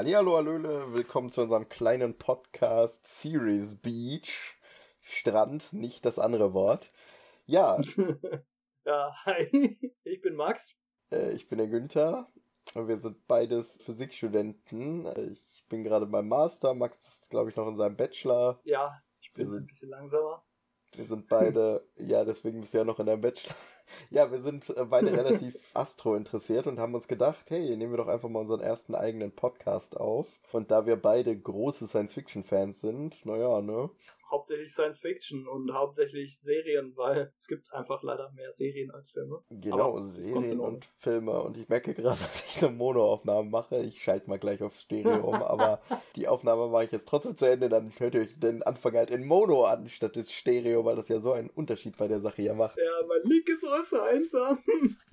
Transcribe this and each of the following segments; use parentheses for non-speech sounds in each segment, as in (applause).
Hallihallo, Hallöle, willkommen zu unserem kleinen Podcast Series Beach. Strand, nicht das andere Wort. Ja. (laughs) ja, hi, ich bin Max. Äh, ich bin der Günther. Und wir sind beides Physikstudenten. Ich bin gerade beim Master, Max ist, glaube ich, noch in seinem Bachelor. Ja, ich bin wir ein bisschen langsamer. Wir sind beide, (laughs) ja, deswegen bist du ja noch in deinem Bachelor. Ja, wir sind äh, beide (laughs) relativ Astro interessiert und haben uns gedacht, hey, nehmen wir doch einfach mal unseren ersten eigenen Podcast auf. Und da wir beide große Science-Fiction-Fans sind, naja, ne? Hauptsächlich Science-Fiction und hauptsächlich Serien, weil es gibt einfach leider mehr Serien als Filme. Genau, Aber Serien und Filme. Und ich merke gerade, (laughs) dass ich eine Monoaufnahme mache. Ich schalte mal gleich auf Stereo um, (laughs) aber die Aufnahme mache ich jetzt trotzdem zu Ende. Dann hört ihr euch den Anfang halt in Mono an, statt des Stereo, weil das ja so einen Unterschied bei der Sache ja macht. Ja, mein Link ist äußerst einsam.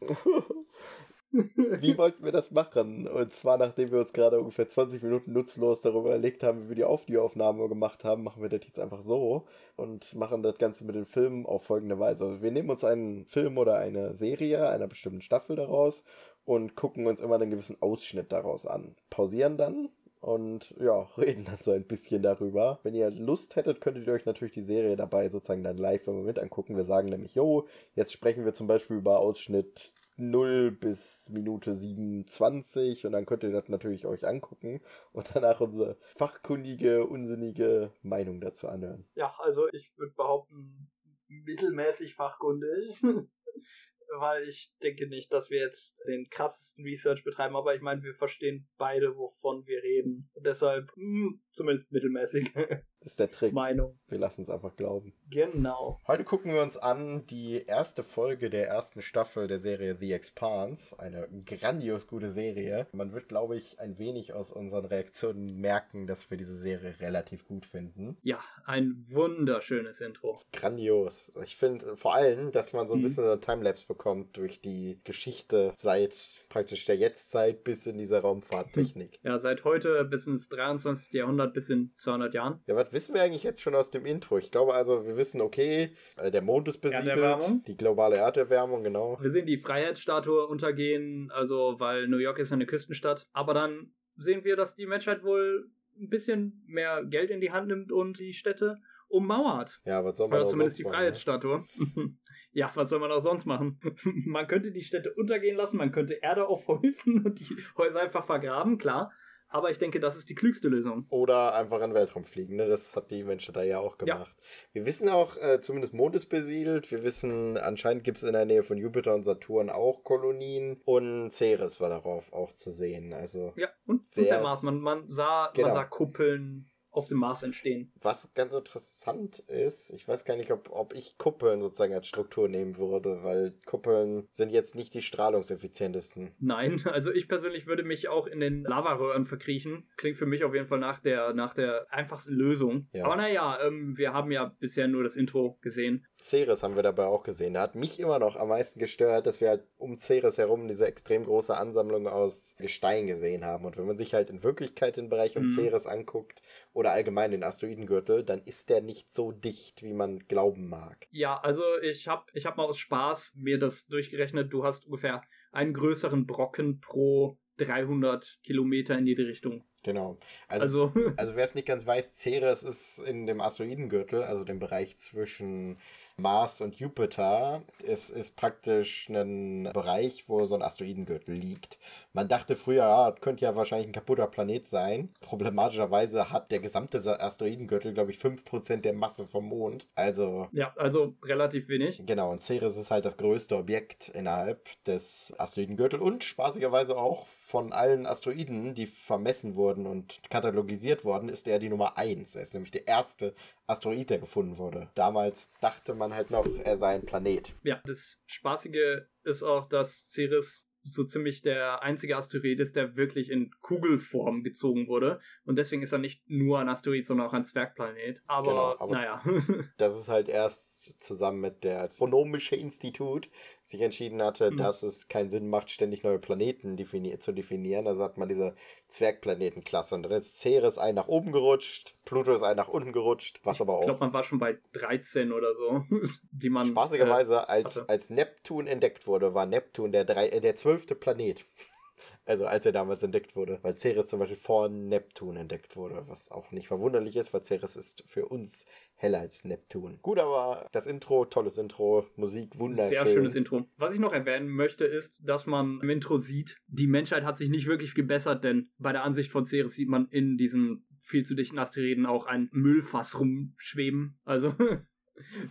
(laughs) wie wollten wir das machen? Und zwar, nachdem wir uns gerade ungefähr 20 Minuten nutzlos darüber überlegt haben, wie wir die Audioaufnahme gemacht haben, machen wir das jetzt einfach so und machen das Ganze mit den Filmen auf folgende Weise. Also wir nehmen uns einen Film oder eine Serie einer bestimmten Staffel daraus und gucken uns immer einen gewissen Ausschnitt daraus an. Pausieren dann und ja, (laughs) reden dann so ein bisschen darüber. Wenn ihr Lust hättet, könntet ihr euch natürlich die Serie dabei sozusagen dann live im Moment angucken. Wir sagen nämlich, jo, jetzt sprechen wir zum Beispiel über Ausschnitt 0 bis Minute 27 und dann könnt ihr das natürlich euch angucken und danach unsere fachkundige, unsinnige Meinung dazu anhören. Ja, also ich würde behaupten, mittelmäßig fachkundig. (laughs) weil ich denke nicht, dass wir jetzt den krassesten Research betreiben, aber ich meine, wir verstehen beide, wovon wir reden. Und deshalb, mh, hm, zumindest mittelmäßig. (laughs) Das ist der Trick. Meinung. Wir lassen es einfach glauben. Genau. Heute gucken wir uns an die erste Folge der ersten Staffel der Serie The Expanse. Eine grandios gute Serie. Man wird, glaube ich, ein wenig aus unseren Reaktionen merken, dass wir diese Serie relativ gut finden. Ja, ein wunderschönes Intro. Grandios. Ich finde vor allem, dass man so ein mhm. bisschen Timelapse bekommt durch die Geschichte seit praktisch der Jetztzeit bis in diese Raumfahrttechnik. Ja, seit heute bis ins 23. Jahrhundert bis in 200 Jahren. Ja, was wissen wir eigentlich jetzt schon aus dem Intro? Ich glaube also, wir wissen, okay, äh, der Mond ist besiedelt, die globale Erderwärmung, genau. Wir sehen die Freiheitsstatue untergehen, also weil New York ist eine Küstenstadt. Aber dann sehen wir, dass die Menschheit wohl ein bisschen mehr Geld in die Hand nimmt und die Städte ummauert. Ja, was soll man Oder zumindest die ne? Freiheitsstatue. Ne? (laughs) ja, was soll man auch sonst machen? (laughs) man könnte die Städte untergehen lassen, man könnte Erde aufhäufen (laughs) und die Häuser einfach vergraben, klar. Aber ich denke, das ist die klügste Lösung. Oder einfach in den Weltraum fliegen. Ne? Das hat die Menschen da ja auch gemacht. Ja. Wir wissen auch, äh, zumindest Mond ist besiedelt. Wir wissen, anscheinend gibt es in der Nähe von Jupiter und Saturn auch Kolonien. Und Ceres war darauf auch zu sehen. Also ja, und, und der Mars. Man, man, sah, genau. man sah Kuppeln, auf dem Mars entstehen. Was ganz interessant ist, ich weiß gar nicht, ob, ob ich Kuppeln sozusagen als Struktur nehmen würde, weil Kuppeln sind jetzt nicht die strahlungseffizientesten. Nein, (laughs) also ich persönlich würde mich auch in den Lavaröhren verkriechen. Klingt für mich auf jeden Fall nach der, nach der einfachsten Lösung. Ja. Aber naja, ähm, wir haben ja bisher nur das Intro gesehen. Ceres haben wir dabei auch gesehen. Da hat mich immer noch am meisten gestört, dass wir halt um Ceres herum diese extrem große Ansammlung aus Gestein gesehen haben. Und wenn man sich halt in Wirklichkeit den Bereich um mhm. Ceres anguckt oder allgemein den Asteroidengürtel, dann ist der nicht so dicht, wie man glauben mag. Ja, also ich habe ich hab mal aus Spaß mir das durchgerechnet. Du hast ungefähr einen größeren Brocken pro 300 Kilometer in jede Richtung. Genau. Also, also, (laughs) also wer es nicht ganz weiß, Ceres ist in dem Asteroidengürtel, also dem Bereich zwischen Mars und Jupiter. Es ist praktisch ein Bereich, wo so ein Asteroidengürtel liegt. Man dachte früher, ja, das könnte ja wahrscheinlich ein kaputter Planet sein. Problematischerweise hat der gesamte Asteroidengürtel, glaube ich, 5% der Masse vom Mond. Also. Ja, also relativ wenig. Genau, und Ceres ist halt das größte Objekt innerhalb des Asteroidengürtels und spaßigerweise auch von allen Asteroiden, die vermessen wurden und katalogisiert wurden, ist er die Nummer 1. Er ist nämlich der erste Asteroid, der gefunden wurde. Damals dachte man halt noch, er sei ein Planet. Ja, das Spaßige ist auch, dass Ceres so ziemlich der einzige Asteroid ist, der wirklich in Kugelform gezogen wurde. Und deswegen ist er nicht nur ein Asteroid, sondern auch ein Zwergplanet. Aber, genau, aber naja. (laughs) das ist halt erst zusammen mit der Astronomische Institut sich entschieden hatte, mhm. dass es keinen Sinn macht, ständig neue Planeten defini zu definieren. Also hat man diese Zwergplanetenklasse. Und dann ist Ceres ein nach oben gerutscht, Pluto ist ein nach unten gerutscht, was aber auch. Ich glaube, man war schon bei 13 oder so, (laughs) die man. Spaßigerweise, äh, als, als Neptun entdeckt wurde, war Neptun der, drei, äh, der zwölfte Planet. Also als er damals entdeckt wurde. Weil Ceres zum Beispiel vor Neptun entdeckt wurde. Was auch nicht verwunderlich ist, weil Ceres ist für uns heller als Neptun. Gut, aber das Intro, tolles Intro, Musik, wunderschön. Sehr schönes Intro. Was ich noch erwähnen möchte, ist, dass man im Intro sieht, die Menschheit hat sich nicht wirklich gebessert, denn bei der Ansicht von Ceres sieht man in diesen viel zu dichten Asteroiden auch ein Müllfass rumschweben. Also (laughs)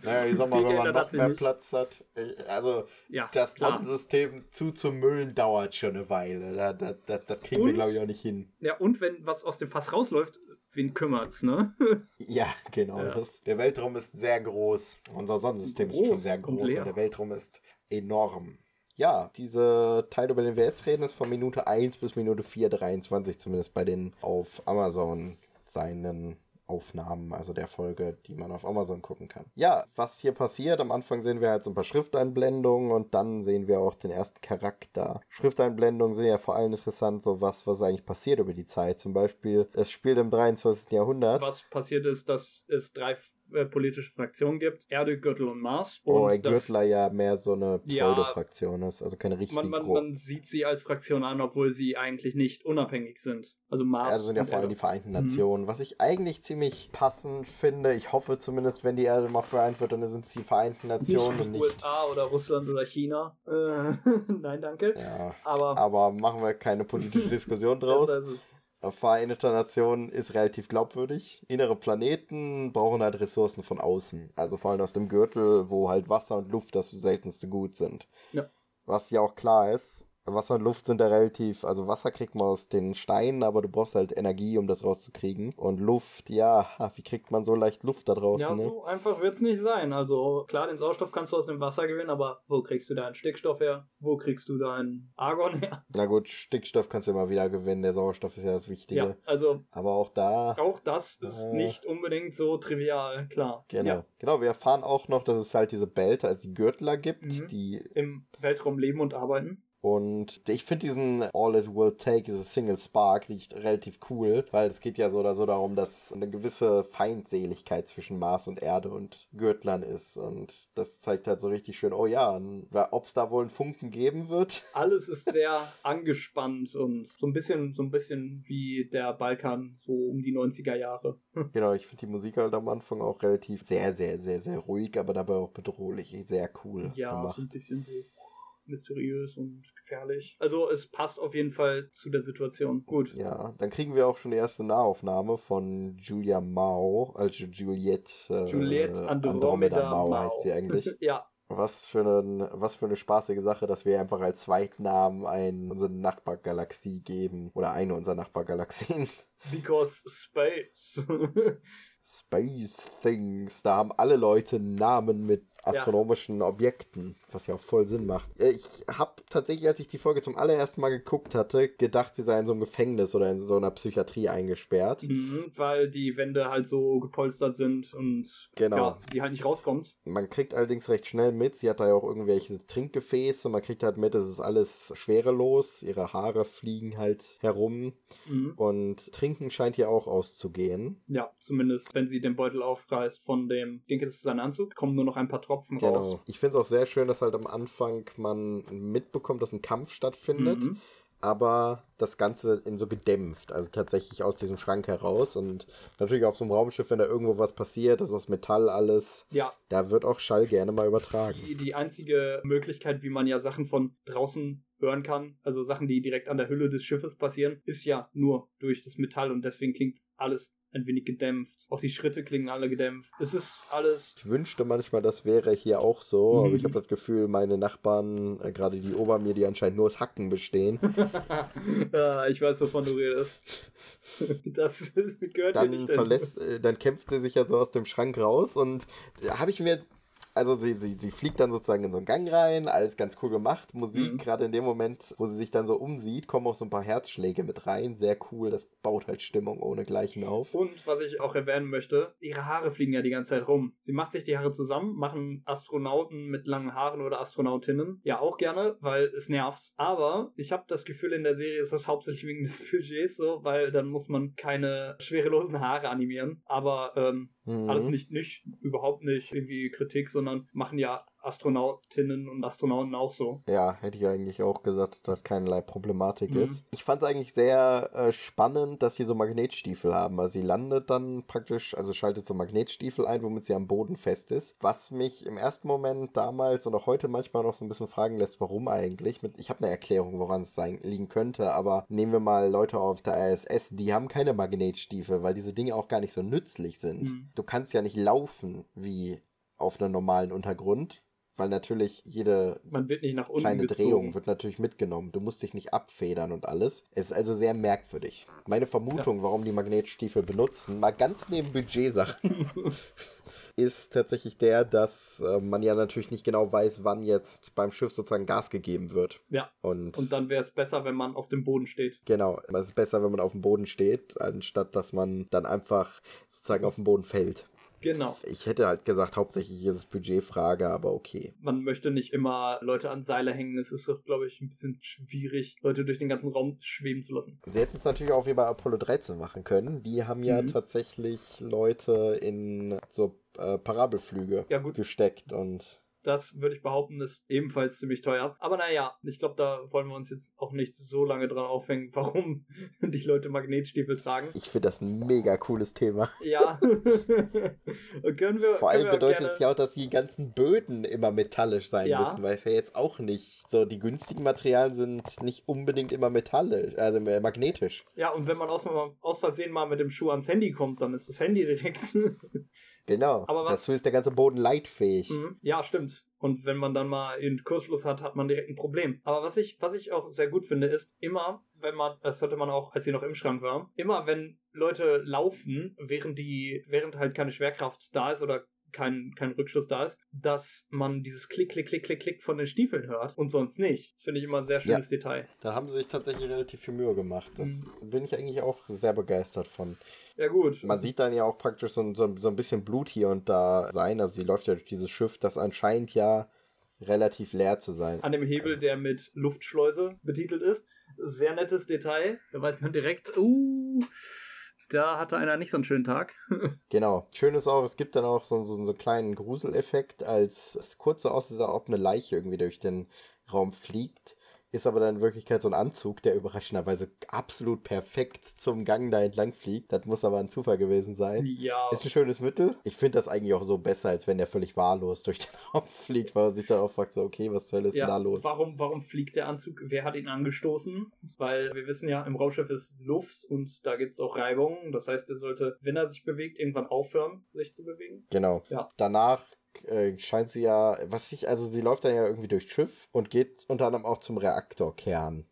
Naja, ich sag mal, wenn man noch mehr Platz hat. Also, ja, das Sonnensystem zuzumüllen dauert schon eine Weile. Das, das, das kriegen und, wir, glaube ich, auch nicht hin. Ja, und wenn was aus dem Fass rausläuft, wen kümmert's, ne? (laughs) ja, genau. Ja. Das, der Weltraum ist sehr groß. Unser Sonnensystem groß ist schon sehr groß und, und der Weltraum ist enorm. Ja, diese Teil, über den wir jetzt reden, ist von Minute 1 bis Minute 4,23, zumindest bei den auf Amazon seinen Aufnahmen, also der Folge, die man auf Amazon gucken kann. Ja, was hier passiert, am Anfang sehen wir halt so ein paar Schrifteinblendungen und dann sehen wir auch den ersten Charakter. Schrifteinblendungen sind ja vor allem interessant, so was, was eigentlich passiert über die Zeit. Zum Beispiel, es spielt im 23. Jahrhundert. Was passiert ist, dass es drei äh, politische Fraktionen gibt. Erde, Gürtel und Mars. Und oh, Gürtler ja mehr so eine Pseudo-Fraktion ja, ist, also keine richtige. Man, man, man, sieht sie als Fraktion an, obwohl sie eigentlich nicht unabhängig sind. Also Mars. Also sind ja vor allem die Vereinten mhm. Nationen. Mhm. Was ich eigentlich ziemlich passend finde, ich hoffe zumindest, wenn die Erde mal vereint wird, dann sind es die Vereinten Nationen nicht und nicht. USA oder Russland oder China. Äh, (laughs) nein, danke. Ja, aber, aber machen wir keine politische Diskussion (laughs) draus. Das heißt Vereinigte Nationen ist relativ glaubwürdig. Innere Planeten brauchen halt Ressourcen von außen. Also vor allem aus dem Gürtel, wo halt Wasser und Luft das seltenste Gut sind. Ja. Was ja auch klar ist, Wasser und Luft sind da relativ, also Wasser kriegt man aus den Steinen, aber du brauchst halt Energie, um das rauszukriegen. Und Luft, ja, wie kriegt man so leicht Luft da draußen? Ja, ne? so einfach wird es nicht sein. Also klar, den Sauerstoff kannst du aus dem Wasser gewinnen, aber wo kriegst du deinen Stickstoff her? Wo kriegst du deinen Argon her? (laughs) Na gut, Stickstoff kannst du immer wieder gewinnen, der Sauerstoff ist ja das Wichtige. Ja, also. Aber auch da. Auch das ist äh, nicht unbedingt so trivial, klar. Genau. Ja. Genau, wir erfahren auch noch, dass es halt diese Belter, also die Gürtler gibt, mhm. die. Im Weltraum leben und arbeiten. Und ich finde diesen All It Will Take is a Single Spark riecht relativ cool, weil es geht ja so oder so darum, dass eine gewisse Feindseligkeit zwischen Mars und Erde und Gürtlern ist. Und das zeigt halt so richtig schön, oh ja, ob es da wohl einen Funken geben wird. Alles ist sehr (laughs) angespannt und so ein bisschen, so ein bisschen wie der Balkan, so um die 90er Jahre. (laughs) genau, ich finde die Musik halt am Anfang auch relativ sehr, sehr, sehr, sehr ruhig, aber dabei auch bedrohlich. Sehr cool. Ja, gemacht. so ein bisschen so mysteriös und gefährlich. Also es passt auf jeden Fall zu der Situation. Gut. Ja, dann kriegen wir auch schon die erste Nahaufnahme von Julia Mao, also Juliette, äh, Juliette Andromeda, Andromeda Mao, Mao heißt sie eigentlich. (laughs) ja. Was für, eine, was für eine spaßige Sache, dass wir einfach als Zweitnamen ein, unsere Nachbargalaxie geben. Oder eine unserer Nachbargalaxien. Because Space. (laughs) Space Things. Da haben alle Leute Namen mit astronomischen ja. Objekten, was ja auch voll Sinn macht. Ich habe tatsächlich, als ich die Folge zum allerersten Mal geguckt hatte, gedacht, sie sei in so einem Gefängnis oder in so einer Psychiatrie eingesperrt. Mhm, weil die Wände halt so gepolstert sind und genau. ja, sie halt nicht rauskommt. Man kriegt allerdings recht schnell mit, sie hat da ja auch irgendwelche Trinkgefäße, man kriegt halt mit, es ist alles schwerelos, ihre Haare fliegen halt herum mhm. und Trinken scheint ihr auch auszugehen. Ja, zumindest wenn sie den Beutel aufreißt von dem, ich denke, das ist sein Anzug, kommen nur noch ein paar Tropfen genau. raus. Ich finde es auch sehr schön, dass halt am Anfang man mitbekommt, dass ein Kampf stattfindet. Mhm. Aber das Ganze in so gedämpft, also tatsächlich aus diesem Schrank heraus. Und natürlich auf so einem Raumschiff, wenn da irgendwo was passiert, das ist aus Metall alles. Ja. Da wird auch Schall gerne mal übertragen. Die, die einzige Möglichkeit, wie man ja Sachen von draußen hören kann, also Sachen, die direkt an der Hülle des Schiffes passieren, ist ja nur durch das Metall und deswegen klingt alles ein wenig gedämpft. Auch die Schritte klingen alle gedämpft. Es ist alles. Ich wünschte manchmal, das wäre hier auch so, mhm. aber ich habe das Gefühl, meine Nachbarn, äh, gerade die ober mir, die anscheinend nur aus Hacken bestehen. (laughs) ja, ich weiß, wovon du redest. Das gehört dann nicht verlässt, äh, Dann kämpft sie sich ja so aus dem Schrank raus und da äh, habe ich mir also sie, sie, sie fliegt dann sozusagen in so einen Gang rein, alles ganz cool gemacht. Musik, mhm. gerade in dem Moment, wo sie sich dann so umsieht, kommen auch so ein paar Herzschläge mit rein. Sehr cool, das baut halt Stimmung ohne Gleichen auf. Und was ich auch erwähnen möchte, ihre Haare fliegen ja die ganze Zeit rum. Sie macht sich die Haare zusammen, machen Astronauten mit langen Haaren oder Astronautinnen ja auch gerne, weil es nervt. Aber ich habe das Gefühl, in der Serie ist das hauptsächlich wegen des (laughs) Budgets so, weil dann muss man keine schwerelosen Haare animieren. Aber ähm, mhm. alles nicht, nicht, überhaupt nicht irgendwie Kritik, sondern machen ja Astronautinnen und Astronauten auch so. Ja, hätte ich eigentlich auch gesagt, dass das keinerlei Problematik mhm. ist. Ich fand es eigentlich sehr äh, spannend, dass sie so Magnetstiefel haben. Also sie landet dann praktisch, also schaltet so Magnetstiefel ein, womit sie am Boden fest ist. Was mich im ersten Moment damals und auch heute manchmal noch so ein bisschen fragen lässt, warum eigentlich. Ich habe eine Erklärung, woran es liegen könnte, aber nehmen wir mal Leute auf der ISS, die haben keine Magnetstiefel, weil diese Dinge auch gar nicht so nützlich sind. Mhm. Du kannst ja nicht laufen wie auf einem normalen Untergrund, weil natürlich jede kleine gezogen. Drehung wird natürlich mitgenommen. Du musst dich nicht abfedern und alles. Es ist also sehr merkwürdig. Meine Vermutung, ja. warum die Magnetstiefel benutzen, mal ganz neben Budgetsachen, (laughs) ist tatsächlich der, dass äh, man ja natürlich nicht genau weiß, wann jetzt beim Schiff sozusagen Gas gegeben wird. Ja. Und, und dann wäre es besser, wenn man auf dem Boden steht. Genau. Es ist besser, wenn man auf dem Boden steht, anstatt dass man dann einfach sozusagen auf dem Boden fällt. Genau. Ich hätte halt gesagt, hauptsächlich ist es Budgetfrage, aber okay. Man möchte nicht immer Leute an Seile hängen. Es ist doch, glaube ich, ein bisschen schwierig, Leute durch den ganzen Raum schweben zu lassen. Sie hätten es natürlich auch wie bei Apollo 13 machen können. Die haben ja mhm. tatsächlich Leute in so äh, Parabelflüge ja, gesteckt und das würde ich behaupten, ist ebenfalls ziemlich teuer. Aber naja, ich glaube, da wollen wir uns jetzt auch nicht so lange dran aufhängen, (laughs) warum die Leute Magnetstiefel tragen. Ich finde das ein mega cooles Thema. Ja. (laughs) können wir, Vor allem bedeutet gerne... es ja auch, dass die ganzen Böden immer metallisch sein ja. müssen, weil es ja jetzt auch nicht so, die günstigen Materialien sind nicht unbedingt immer metallisch, also magnetisch. Ja, und wenn man aus, aus Versehen mal mit dem Schuh ans Handy kommt, dann ist das Handy direkt (laughs) Genau. Aber was, Dazu ist der ganze Boden leitfähig. Mhm. Ja, stimmt. Und wenn man dann mal einen Kursschluss hat, hat man direkt ein Problem. Aber was ich, was ich auch sehr gut finde, ist immer, wenn man, das hörte man auch, als sie noch im Schrank war, immer wenn Leute laufen, während die, während halt keine Schwerkraft da ist oder kein, kein Rückschluss da ist, dass man dieses Klick, Klick, Klick, Klick, Klick von den Stiefeln hört und sonst nicht. Das finde ich immer ein sehr schönes ja. Detail. Da haben sie sich tatsächlich relativ viel Mühe gemacht. Das mhm. bin ich eigentlich auch sehr begeistert von. Ja, gut. Man sieht dann ja auch praktisch so, so, so ein bisschen Blut hier und da sein. Also sie läuft ja durch dieses Schiff, das anscheinend ja relativ leer zu sein. An dem Hebel, also. der mit Luftschleuse betitelt ist. Sehr nettes Detail. Da weiß man direkt, uh, da hatte einer nicht so einen schönen Tag. (laughs) genau. Schön ist auch, es gibt dann auch so, so, so einen kleinen Gruseleffekt, als es kurz so aussieht, als ob eine Leiche irgendwie durch den Raum fliegt ist aber dann in Wirklichkeit so ein Anzug, der überraschenderweise absolut perfekt zum Gang da entlang fliegt. Das muss aber ein Zufall gewesen sein. Ja. Ist ein schönes Mittel. Ich finde das eigentlich auch so besser, als wenn der völlig wahllos durch den (laughs) Raum fliegt, weil man sich dann auch fragt, so, okay, was zur Hölle ist ja, denn da los? Warum, warum fliegt der Anzug? Wer hat ihn angestoßen? Weil wir wissen ja, im Raumschiff ist Luft und da gibt es auch Reibungen. Das heißt, er sollte, wenn er sich bewegt, irgendwann aufhören, sich zu bewegen. Genau. Ja. Danach äh, scheint sie ja, was ich, also sie läuft dann ja irgendwie durchs Schiff und geht unter anderem auch zum Reaktorkern,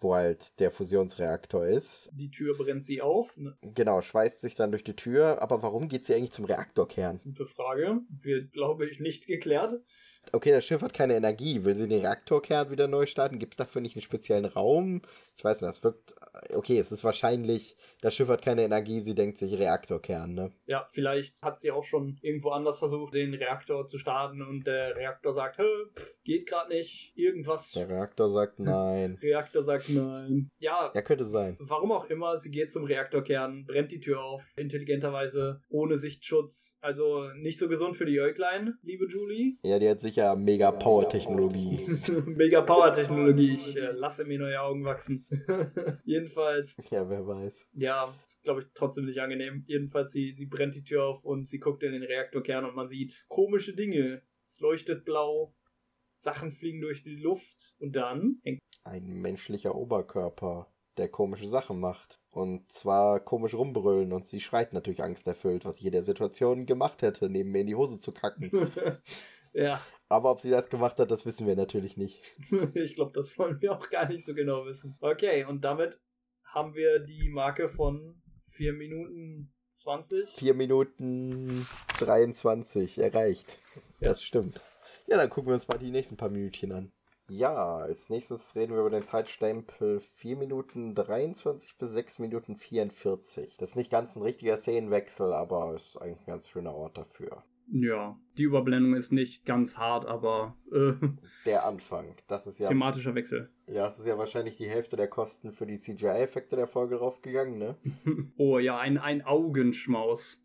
wo halt der Fusionsreaktor ist. Die Tür brennt sie auf. Ne? Genau, schweißt sich dann durch die Tür, aber warum geht sie eigentlich zum Reaktorkern? Gute Frage, wird, glaube ich, nicht geklärt okay, das Schiff hat keine Energie. Will sie den Reaktorkern wieder neu starten? Gibt es dafür nicht einen speziellen Raum? Ich weiß nicht, das wirkt. Okay, es ist wahrscheinlich, das Schiff hat keine Energie, sie denkt sich Reaktorkern, ne? Ja, vielleicht hat sie auch schon irgendwo anders versucht, den Reaktor zu starten und der Reaktor sagt, pff, geht gerade nicht, irgendwas. Der Reaktor sagt nein. Reaktor sagt nein. Ja. Ja, könnte sein. Warum auch immer, sie geht zum Reaktorkern, brennt die Tür auf, intelligenterweise, ohne Sichtschutz. Also nicht so gesund für die Äuglein, liebe Julie. Ja, die hat sich sicher mega Power-Technologie. (laughs) mega Power-Technologie. Ich äh, lasse mir neue Augen wachsen. (laughs) Jedenfalls. Ja, wer weiß. Ja, ist glaube ich trotzdem nicht angenehm. Jedenfalls, sie, sie brennt die Tür auf und sie guckt in den Reaktorkern und man sieht komische Dinge. Es leuchtet blau. Sachen fliegen durch die Luft und dann ein menschlicher Oberkörper, der komische Sachen macht. Und zwar komisch rumbrüllen und sie schreit natürlich angsterfüllt, was ich in der Situation gemacht hätte, neben mir in die Hose zu kacken. (laughs) ja. Aber ob sie das gemacht hat, das wissen wir natürlich nicht. (laughs) ich glaube, das wollen wir auch gar nicht so genau wissen. Okay, und damit haben wir die Marke von 4 Minuten 20. 4 Minuten 23 erreicht. Ja. Das stimmt. Ja, dann gucken wir uns mal die nächsten paar Minütchen an. Ja, als nächstes reden wir über den Zeitstempel 4 Minuten 23 bis 6 Minuten 44. Das ist nicht ganz ein richtiger Szenenwechsel, aber ist eigentlich ein ganz schöner Ort dafür. Ja, die Überblendung ist nicht ganz hart, aber. Äh, der Anfang, das ist ja. Thematischer Wechsel. Ja, es ist ja wahrscheinlich die Hälfte der Kosten für die CGI-Effekte der Folge draufgegangen, ne? (laughs) oh ja, ein, ein Augenschmaus.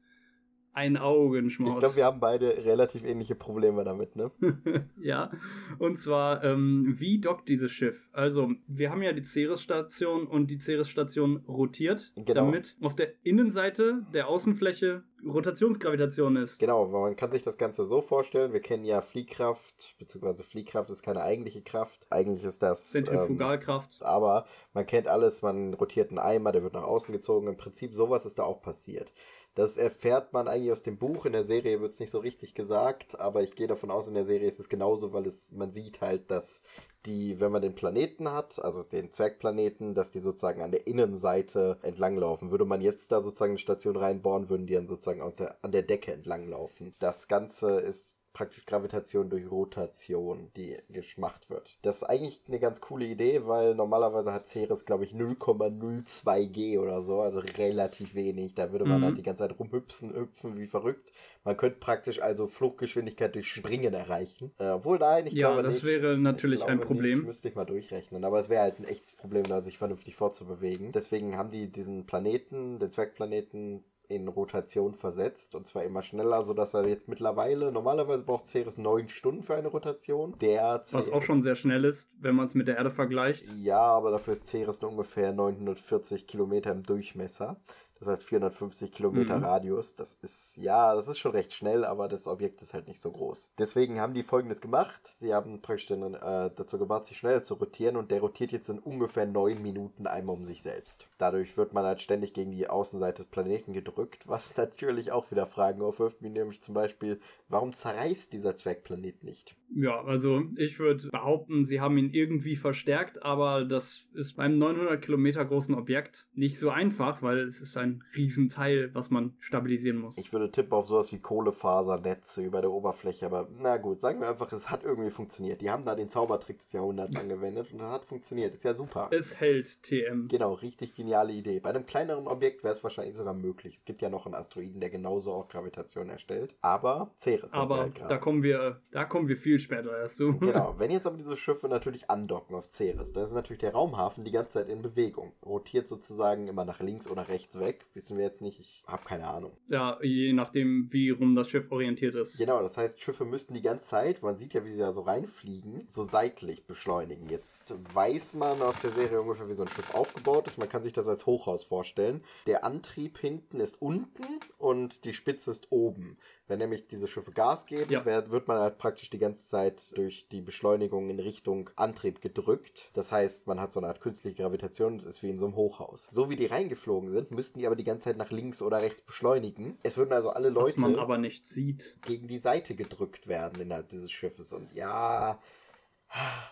Ein Augenschmaus. Ich glaube, wir haben beide relativ ähnliche Probleme damit, ne? (laughs) ja, und zwar, ähm, wie dockt dieses Schiff? Also, wir haben ja die Ceres-Station und die Ceres-Station rotiert, genau. damit auf der Innenseite der Außenfläche Rotationsgravitation ist. Genau, man kann sich das Ganze so vorstellen, wir kennen ja Fliehkraft, beziehungsweise Fliehkraft ist keine eigentliche Kraft, eigentlich ist das... Zentrifugalkraft. Ähm, aber man kennt alles, man rotiert einen Eimer, der wird nach außen gezogen, im Prinzip sowas ist da auch passiert. Das erfährt man eigentlich aus dem Buch. In der Serie wird es nicht so richtig gesagt, aber ich gehe davon aus, in der Serie ist es genauso, weil es, man sieht halt, dass die, wenn man den Planeten hat, also den Zwergplaneten, dass die sozusagen an der Innenseite entlanglaufen. Würde man jetzt da sozusagen eine Station reinbohren, würden die dann sozusagen an der Decke entlanglaufen. Das Ganze ist praktisch Gravitation durch Rotation, die gemacht wird. Das ist eigentlich eine ganz coole Idee, weil normalerweise hat Ceres, glaube ich, 0,02 G oder so, also relativ wenig. Da würde man mhm. halt die ganze Zeit rumhüpfen, hüpfen wie verrückt. Man könnte praktisch also Fluchtgeschwindigkeit durch Springen erreichen. Äh, obwohl nein, ich ja, glaube das nicht. wäre natürlich ein Problem. Nicht, müsste ich mal durchrechnen, aber es wäre halt ein echtes Problem, da sich vernünftig vorzubewegen. Deswegen haben die diesen Planeten, den Zwergplaneten, in Rotation versetzt und zwar immer schneller, sodass er jetzt mittlerweile, normalerweise braucht Ceres neun Stunden für eine Rotation. Der Was auch schon sehr schnell ist, wenn man es mit der Erde vergleicht. Ja, aber dafür ist Ceres nur ungefähr 940 Kilometer im Durchmesser. Das heißt 450 Kilometer mhm. Radius. Das ist, ja, das ist schon recht schnell, aber das Objekt ist halt nicht so groß. Deswegen haben die folgendes gemacht. Sie haben praktisch den, äh, dazu gebracht, sich schneller zu rotieren und der rotiert jetzt in ungefähr neun Minuten einmal um sich selbst. Dadurch wird man halt ständig gegen die Außenseite des Planeten gedrückt, (laughs) was natürlich auch wieder Fragen aufwirft, wie nämlich zum Beispiel, warum zerreißt dieser Zwergplanet nicht? Ja, also ich würde behaupten, sie haben ihn irgendwie verstärkt, aber das ist beim 900 Kilometer großen Objekt nicht so einfach, weil es ist ein Riesenteil, was man stabilisieren muss. Ich würde tippen auf sowas wie Kohlefasernetze über der Oberfläche, aber na gut, sagen wir einfach, es hat irgendwie funktioniert. Die haben da den Zaubertrick des Jahrhunderts (laughs) angewendet und das hat funktioniert. Ist ja super. Es hält TM. Genau, richtig geniale Idee. Bei einem kleineren Objekt wäre es wahrscheinlich sogar möglich. Es gibt ja noch einen Asteroiden, der genauso auch Gravitation erstellt. Aber Ceres. Aber halt da kommen wir, da kommen wir viel später erst so. Genau, (laughs) wenn jetzt aber diese Schiffe natürlich andocken auf Ceres, dann ist natürlich der Raumhafen die ganze Zeit in Bewegung. Rotiert sozusagen immer nach links oder rechts weg. Wissen wir jetzt nicht, ich habe keine Ahnung. Ja, je nachdem, wie rum das Schiff orientiert ist. Genau, das heißt, Schiffe müssten die ganze Zeit, man sieht ja, wie sie da so reinfliegen, so seitlich beschleunigen. Jetzt weiß man aus der Serie ungefähr, wie so ein Schiff aufgebaut ist. Man kann sich das als Hochhaus vorstellen. Der Antrieb hinten ist unten und die Spitze ist oben. Wenn nämlich diese Schiffe Gas geben, ja. wird man halt praktisch die ganze Zeit durch die Beschleunigung in Richtung Antrieb gedrückt. Das heißt, man hat so eine Art künstliche Gravitation, das ist wie in so einem Hochhaus. So wie die reingeflogen sind, müssten die aber die ganze Zeit nach links oder rechts beschleunigen. Es würden also alle Leute Was man aber nicht sieht. gegen die Seite gedrückt werden innerhalb dieses Schiffes. Und ja,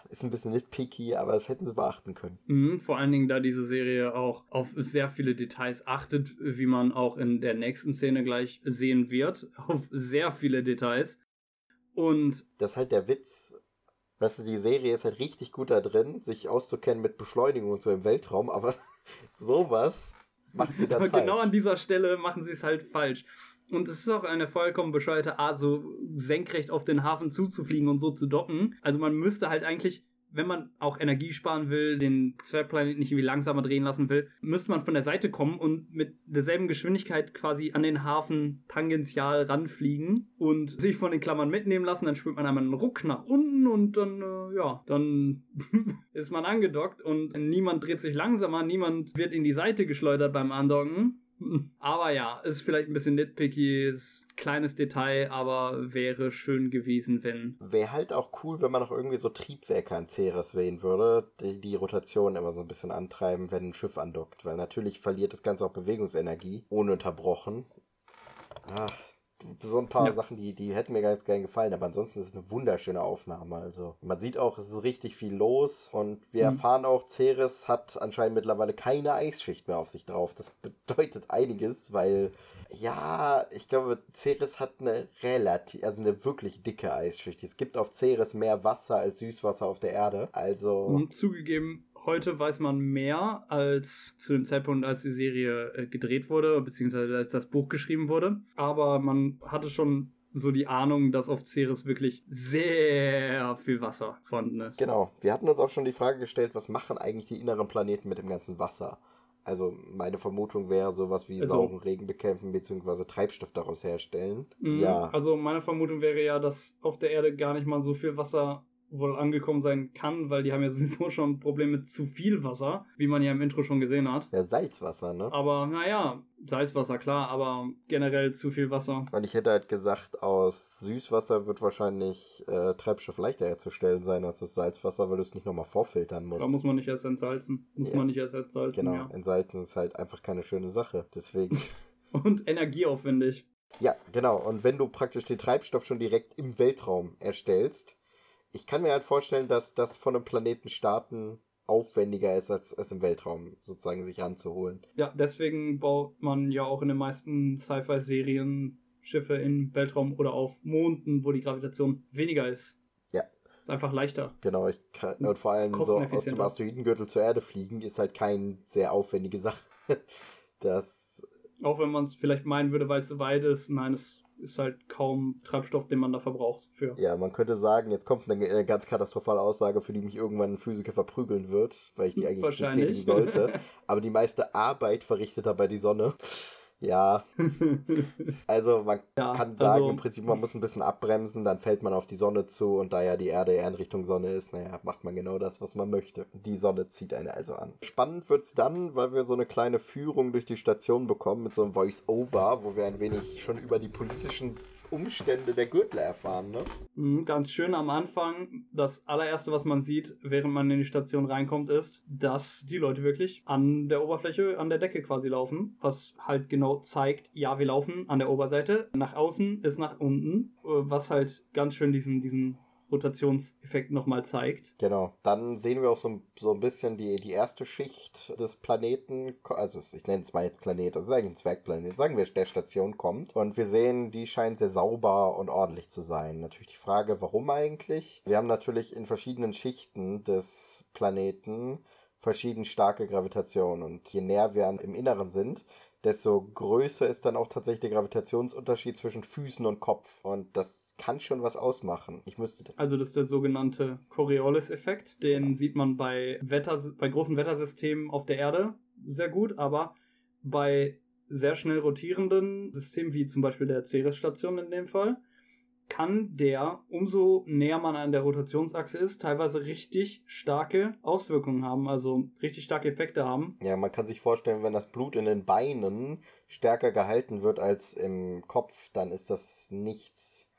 ist ein bisschen nitpicky, aber das hätten sie beachten können. Mhm, vor allen Dingen, da diese Serie auch auf sehr viele Details achtet, wie man auch in der nächsten Szene gleich sehen wird. (laughs) Auf sehr viele Details. Und. Das ist halt der Witz. Weißt du, die Serie ist halt richtig gut da drin, sich auszukennen mit Beschleunigung und so im Weltraum, aber (laughs) sowas macht sie dann aber (laughs) falsch. Genau an dieser Stelle machen sie es halt falsch. Und es ist auch eine vollkommen bescheuerte Art, so senkrecht auf den Hafen zuzufliegen und so zu docken. Also man müsste halt eigentlich, wenn man auch Energie sparen will, den Zwergplanet nicht irgendwie langsamer drehen lassen will, müsste man von der Seite kommen und mit derselben Geschwindigkeit quasi an den Hafen tangential ranfliegen und sich von den Klammern mitnehmen lassen. Dann spürt man einmal einen Ruck nach unten und dann, äh, ja, dann (laughs) ist man angedockt und niemand dreht sich langsamer, niemand wird in die Seite geschleudert beim Andocken aber ja, ist vielleicht ein bisschen nitpicky, ist ein kleines Detail, aber wäre schön gewesen, wenn. Wäre halt auch cool, wenn man noch irgendwie so Triebwerke an Ceres sehen würde, die die Rotation immer so ein bisschen antreiben, wenn ein Schiff andockt. Weil natürlich verliert das Ganze auch Bewegungsenergie, ununterbrochen. Ach, so ein paar ja. Sachen, die, die hätten mir ganz gern gefallen, aber ansonsten ist es eine wunderschöne Aufnahme. Also man sieht auch, es ist richtig viel los und wir mhm. erfahren auch, Ceres hat anscheinend mittlerweile keine Eisschicht mehr auf sich drauf. Das bedeutet einiges, weil ja, ich glaube, Ceres hat eine relativ, also eine wirklich dicke Eisschicht. Es gibt auf Ceres mehr Wasser als Süßwasser auf der Erde. Also. Mhm, zugegeben, heute weiß man mehr als zu dem Zeitpunkt, als die Serie äh, gedreht wurde, beziehungsweise als das Buch geschrieben wurde. Aber man hatte schon so die Ahnung, dass auf Ceres wirklich sehr viel Wasser vorhanden ist. Genau. Wir hatten uns auch schon die Frage gestellt, was machen eigentlich die inneren Planeten mit dem ganzen Wasser? Also meine Vermutung wäre sowas wie Also- sauren Regen bekämpfen bzw. Treibstoff daraus herstellen. Mhm. Ja, Also meine Vermutung wäre ja, dass auf der Erde gar nicht mal so viel Wasser wohl angekommen sein kann, weil die haben ja sowieso (laughs) schon ein Problem mit zu viel Wasser, wie man ja im Intro schon gesehen hat. ja, Salzwasser, ne? Aber naja, Salzwasser, klar, aber generell zu viel Wasser. Und ich hätte halt gesagt, aus Süßwasser wird wahrscheinlich äh, Treibstoff leichter herzustellen sein als das Salzwasser, weil du es nicht nochmal vorfiltern musst. Da muss man nicht erst entsalzen. Muss Ja. man nicht erst entsalzen, genau, ja. entsalzen ist halt einfach keine schöne Sache. Deswegen. (laughs) Und energieaufwendig. ja, genau. Und wenn du praktisch den Treibstoff schon direkt im Weltraum erstellst, ich kann mir halt vorstellen, dass das von einem Planeten starten aufwendiger ist, als es im Weltraum sozusagen sich ranzuholen. Ja, deswegen baut man ja auch in den meisten Sci-Fi-Serien Schiffe im Weltraum oder auf Monden, wo die Gravitation weniger ist. Ja. Ist einfach leichter. Genau, ich kann, und vor allem so aus dem. Asteroidengürtel zur Erde fliegen ist halt keine sehr aufwendige Sache. (laughs) Das, Auch wenn man es vielleicht meinen würde, weil es so weit ist. Nein, es ist halt kaum Treibstoff, den man da verbraucht für. ja, man könnte sagen, jetzt kommt eine, eine ganz katastrophale Aussage, für die mich irgendwann ein Physiker verprügeln wird, weil ich die eigentlich nicht tätigen sollte. (laughs) Aber die meiste Arbeit verrichtet dabei die Sonne. Ja, (laughs) also man ja, kann sagen, also, im Prinzip, man muss ein bisschen abbremsen, dann fällt man auf die Sonne zu und da ja die Erde eher in Richtung Sonne ist, naja, macht man genau das, was man möchte. Die Sonne zieht einen also an. Spannend wird's dann, weil wir so eine kleine Führung durch die Station bekommen mit so einem Voice-Over, wo wir ein wenig schon über die politischen Umstände der Gürtel erfahren, ne? Mhm, Ganz schön am Anfang, das allererste, was man sieht, während man in die Station reinkommt, ist, dass die Leute wirklich an der Oberfläche, an der Decke quasi laufen. Was halt genau zeigt, ja, wir laufen an der Oberseite. Nach außen ist nach unten, äh, was halt ganz schön diesen, diesen Rotationseffekt nochmal zeigt. Genau. Dann sehen wir auch so, so ein bisschen die, die erste Schicht des Planeten, also ich nenne es mal jetzt Planet, das ist eigentlich ein Zwergplanet, sagen wir, der Station kommt. Und wir sehen, die scheint sehr sauber und ordentlich zu sein. Natürlich die Frage, warum eigentlich? Wir haben natürlich in verschiedenen Schichten des Planeten verschieden starke Gravitation. Und je näher wir im Inneren sind, desto größer ist dann auch tatsächlich der Gravitationsunterschied zwischen Füßen und Kopf. Und das kann schon was ausmachen. Ich müsste das. Also das ist der sogenannte Coriolis-Effekt. Den sieht man bei, Wetter, bei großen Wettersystemen auf der Erde sehr gut, aber bei sehr schnell rotierenden Systemen, wie zum Beispiel der Ceres-Station in dem Fall, kann der, umso näher man an der Rotationsachse ist, teilweise richtig starke Auswirkungen haben, also richtig starke Effekte haben. Ja, man kann sich vorstellen, wenn das Blut in den Beinen stärker gehalten wird als im Kopf, dann ist das nichts,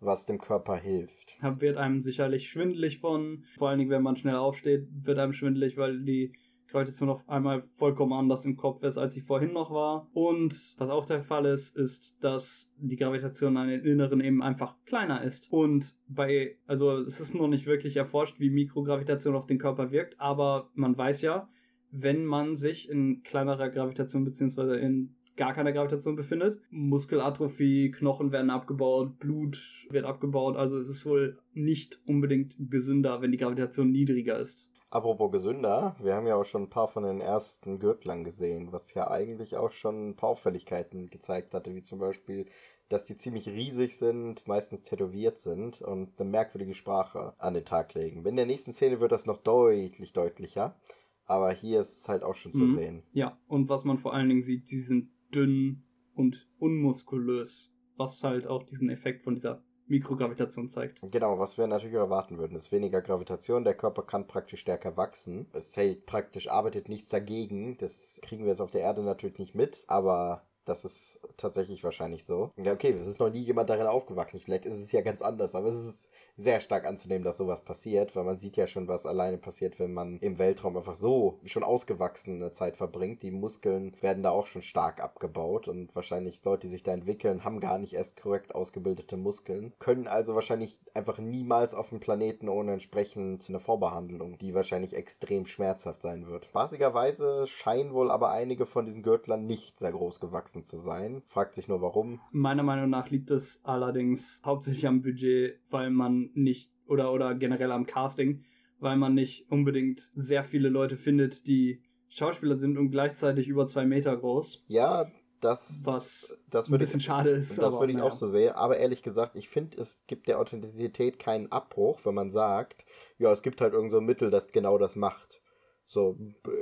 was dem Körper hilft. Da wird einem sicherlich schwindelig von. Vor allen Dingen, wenn man schnell aufsteht, wird einem schwindelig, weil die Gravitation auf einmal vollkommen anders im Kopf ist, als sie vorhin noch war. Und was auch der Fall ist, ist, dass die Gravitation an den Inneren eben einfach kleiner ist. Und bei, also es ist noch nicht wirklich erforscht, wie Mikrogravitation auf den Körper wirkt, aber man weiß ja, wenn man sich in kleinerer Gravitation beziehungsweise in gar keiner Gravitation befindet. Muskelatrophie, Knochen werden abgebaut, Blut wird abgebaut. Also es ist wohl nicht unbedingt gesünder, wenn die Gravitation niedriger ist. Apropos gesünder, wir haben ja auch schon ein paar von den ersten Gürtlern gesehen, was ja eigentlich auch schon ein paar Auffälligkeiten gezeigt hatte, wie zum Beispiel, dass die ziemlich riesig sind, meistens tätowiert sind und eine merkwürdige Sprache an den Tag legen. In der nächsten Szene wird das noch deutlich deutlicher, aber hier ist es halt auch schon zu Mhm. sehen. Ja, und was man vor allen Dingen sieht, die sind dünn und unmuskulös, was halt auch diesen Effekt von dieser Mikrogravitation zeigt. Genau, was wir natürlich erwarten würden, ist weniger Gravitation, der Körper kann praktisch stärker wachsen. Es hält praktisch, arbeitet nichts dagegen. Das kriegen wir jetzt auf der Erde natürlich nicht mit, aber das ist tatsächlich wahrscheinlich so. Ja, okay, es ist noch nie jemand darin aufgewachsen. Vielleicht ist es ja ganz anders, aber es ist sehr stark anzunehmen, dass sowas passiert, weil man sieht ja schon, was alleine passiert, wenn man im Weltraum einfach so schon ausgewachsene Zeit verbringt. Die Muskeln werden da auch schon stark abgebaut und wahrscheinlich Leute, die sich da entwickeln, haben gar nicht erst korrekt ausgebildete Muskeln, können also wahrscheinlich einfach niemals auf dem Planeten ohne entsprechend eine Vorbehandlung, die wahrscheinlich extrem schmerzhaft sein wird. Spaßigerweise scheinen wohl aber einige von diesen Gürtlern nicht sehr groß gewachsen zu sein. Fragt sich nur warum. Meiner Meinung nach liegt es allerdings hauptsächlich am Budget, weil man nicht oder oder generell am Casting, weil man nicht unbedingt sehr viele Leute findet, die Schauspieler sind und gleichzeitig über zwei Meter groß. Ja, das, Was das Ein würde bisschen ich, schade ist. das würde ich naja. auch so sehen. Aber ehrlich gesagt, ich finde, es gibt der Authentizität keinen Abbruch, wenn man sagt, ja, es gibt halt irgend so ein Mittel, das genau das macht. So,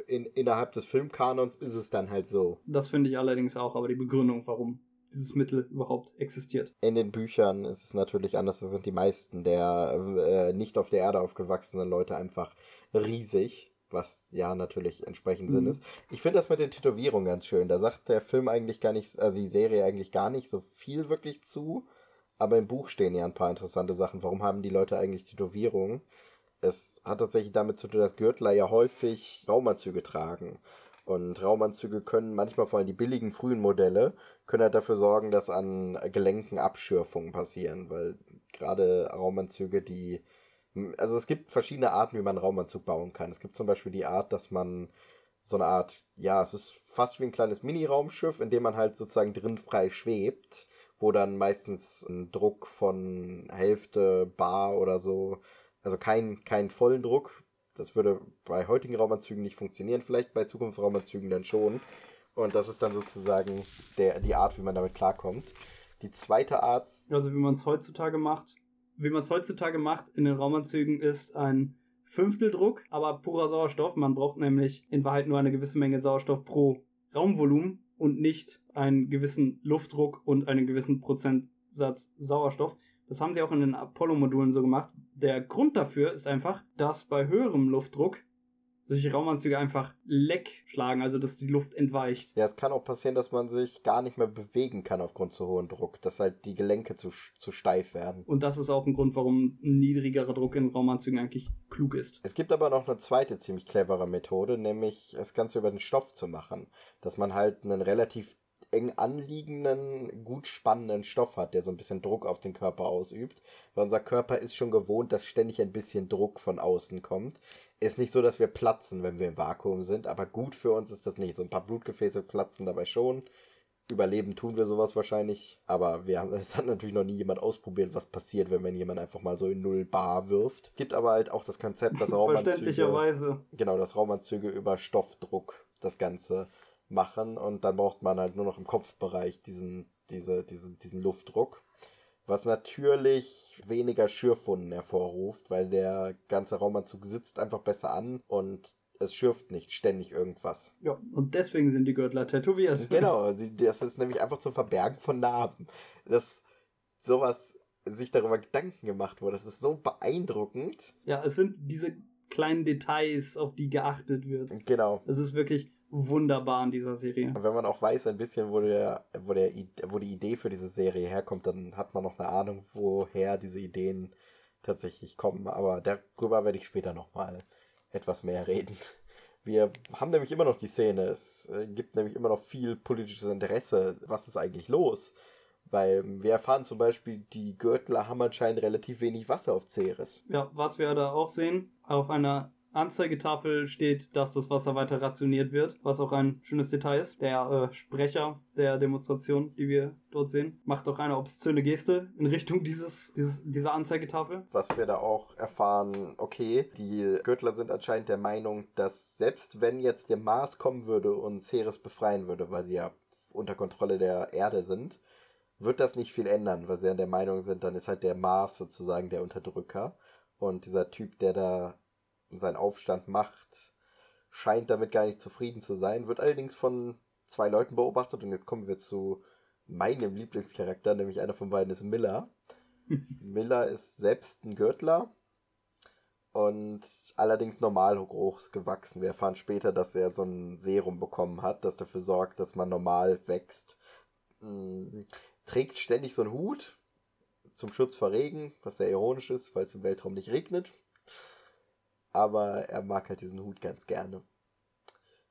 in, innerhalb des Filmkanons ist es dann halt so. Das finde ich allerdings auch, aber die Begründung, warum dieses Mittel überhaupt existiert. In den Büchern ist es natürlich anders. Da sind die meisten der äh, nicht auf der Erde aufgewachsenen Leute einfach riesig. Was ja natürlich entsprechend mhm. Sinn ist. Ich finde das mit den Tätowierungen ganz schön. Da sagt der Film eigentlich gar nicht, also die Serie eigentlich gar nicht so viel wirklich zu. Aber im Buch stehen ja ein paar interessante Sachen. Warum haben die Leute eigentlich Tätowierungen? Es hat tatsächlich damit zu tun, dass Gürtler ja häufig Raumanzüge tragen. Und Raumanzüge können manchmal vor allem die billigen frühen Modelle können halt dafür sorgen, dass an Gelenken Abschürfungen passieren, weil gerade Raumanzüge, die also es gibt verschiedene Arten, wie man einen Raumanzug bauen kann. Es gibt zum Beispiel die Art, dass man so eine Art, ja, es ist fast wie ein kleines Mini-Raumschiff, in dem man halt sozusagen drin frei schwebt, wo dann meistens ein Druck von Hälfte Bar oder so, also kein, kein vollen Druck, das würde bei heutigen Raumanzügen nicht funktionieren, vielleicht bei Zukunftsraumanzügen dann schon. Und das ist dann sozusagen der, die Art, wie man damit klarkommt. Die zweite Art. Also wie man es heutzutage macht, wie man es heutzutage macht in den Raumanzügen ist ein Fünfteldruck, aber purer Sauerstoff. Man braucht nämlich in Wahrheit nur eine gewisse Menge Sauerstoff pro Raumvolumen und nicht einen gewissen Luftdruck und einen gewissen Prozentsatz Sauerstoff. Das haben sie auch in den Apollo-Modulen so gemacht. Der Grund dafür ist einfach, dass bei höherem Luftdruck solche Raumanzüge einfach leck schlagen, also dass die Luft entweicht. Ja, es kann auch passieren, dass man sich gar nicht mehr bewegen kann aufgrund zu hohem Druck, dass halt die Gelenke zu, zu steif werden. Und das ist auch ein Grund, warum ein niedrigerer Druck in Raumanzügen eigentlich klug ist. Es gibt aber noch eine zweite ziemlich clevere Methode, nämlich das Ganze über den Stoff zu machen. Dass man halt einen relativ eng anliegenden, gut spannenden Stoff hat, der so ein bisschen Druck auf den Körper ausübt. Weil unser Körper ist schon gewohnt, dass ständig ein bisschen Druck von außen kommt. Ist nicht so, dass wir platzen, wenn wir im Vakuum sind, aber gut für uns ist das nicht. So ein paar Blutgefäße platzen dabei schon. Überleben tun wir sowas wahrscheinlich, aber wir haben, (laughs) es hat natürlich noch nie jemand ausprobiert, was passiert, wenn man jemand einfach mal so in null Bar wirft. Gibt aber halt auch das Konzept, dass (laughs) Raumanzüge. Verständlicherweise. Genau, dass Raumanzüge über Stoffdruck das Ganze machen und dann braucht man halt nur noch im Kopfbereich diesen, diese, diesen, diesen Luftdruck. Was natürlich weniger Schürfwunden hervorruft, weil der ganze Raumanzug sitzt einfach besser an und es schürft nicht ständig irgendwas. Ja, und deswegen sind die Gürtler tätowiert. (laughs) Genau, das ist nämlich einfach zum Verbergen von Narben. Dass sowas sich darüber Gedanken gemacht wurde, das ist so beeindruckend. Ja, es sind diese kleinen Details, auf die geachtet wird. Genau. Es ist wirklich wunderbar an dieser Serie. Wenn man auch weiß ein bisschen, wo, der, wo, der, wo die Idee für diese Serie herkommt, dann hat man noch eine Ahnung, woher diese Ideen tatsächlich kommen. Aber darüber werde ich später nochmal etwas mehr reden. Wir haben nämlich immer noch die Szene. Es äh, gibt nämlich immer noch viel politisches Interesse. Was ist eigentlich los? Weil wir erfahren zum Beispiel, die Gürtler haben anscheinend relativ wenig Wasser auf Ceres. Ja, was wir da auch sehen, auf einer Anzeigetafel steht, dass das Wasser weiter rationiert wird, was auch ein schönes Detail ist. Der äh, Sprecher der Demonstration, die wir dort sehen, macht auch eine obszöne Geste in Richtung dieses, dieses, dieser Anzeigetafel. Was wir da auch erfahren, okay, die Gürtler sind anscheinend der Meinung, dass selbst wenn jetzt der Mars kommen würde und Ceres befreien würde, weil sie ja unter Kontrolle der Erde sind, wird das nicht viel ändern, weil sie der Meinung sind, dann ist halt der Mars sozusagen der Unterdrücker. Und dieser Typ, der da seinen Aufstand macht, scheint damit gar nicht zufrieden zu sein, wird allerdings von zwei Leuten beobachtet und jetzt kommen wir zu meinem Lieblingscharakter, nämlich einer von beiden ist Miller. (laughs) Miller ist selbst ein Gürtler und allerdings normal groß gewachsen. Wir erfahren später, dass er so ein Serum bekommen hat, das dafür sorgt, dass man normal wächst. Hm, trägt ständig so einen Hut zum Schutz vor Regen, was sehr ironisch ist, weil es im Weltraum nicht regnet aber er mag halt diesen Hut ganz gerne.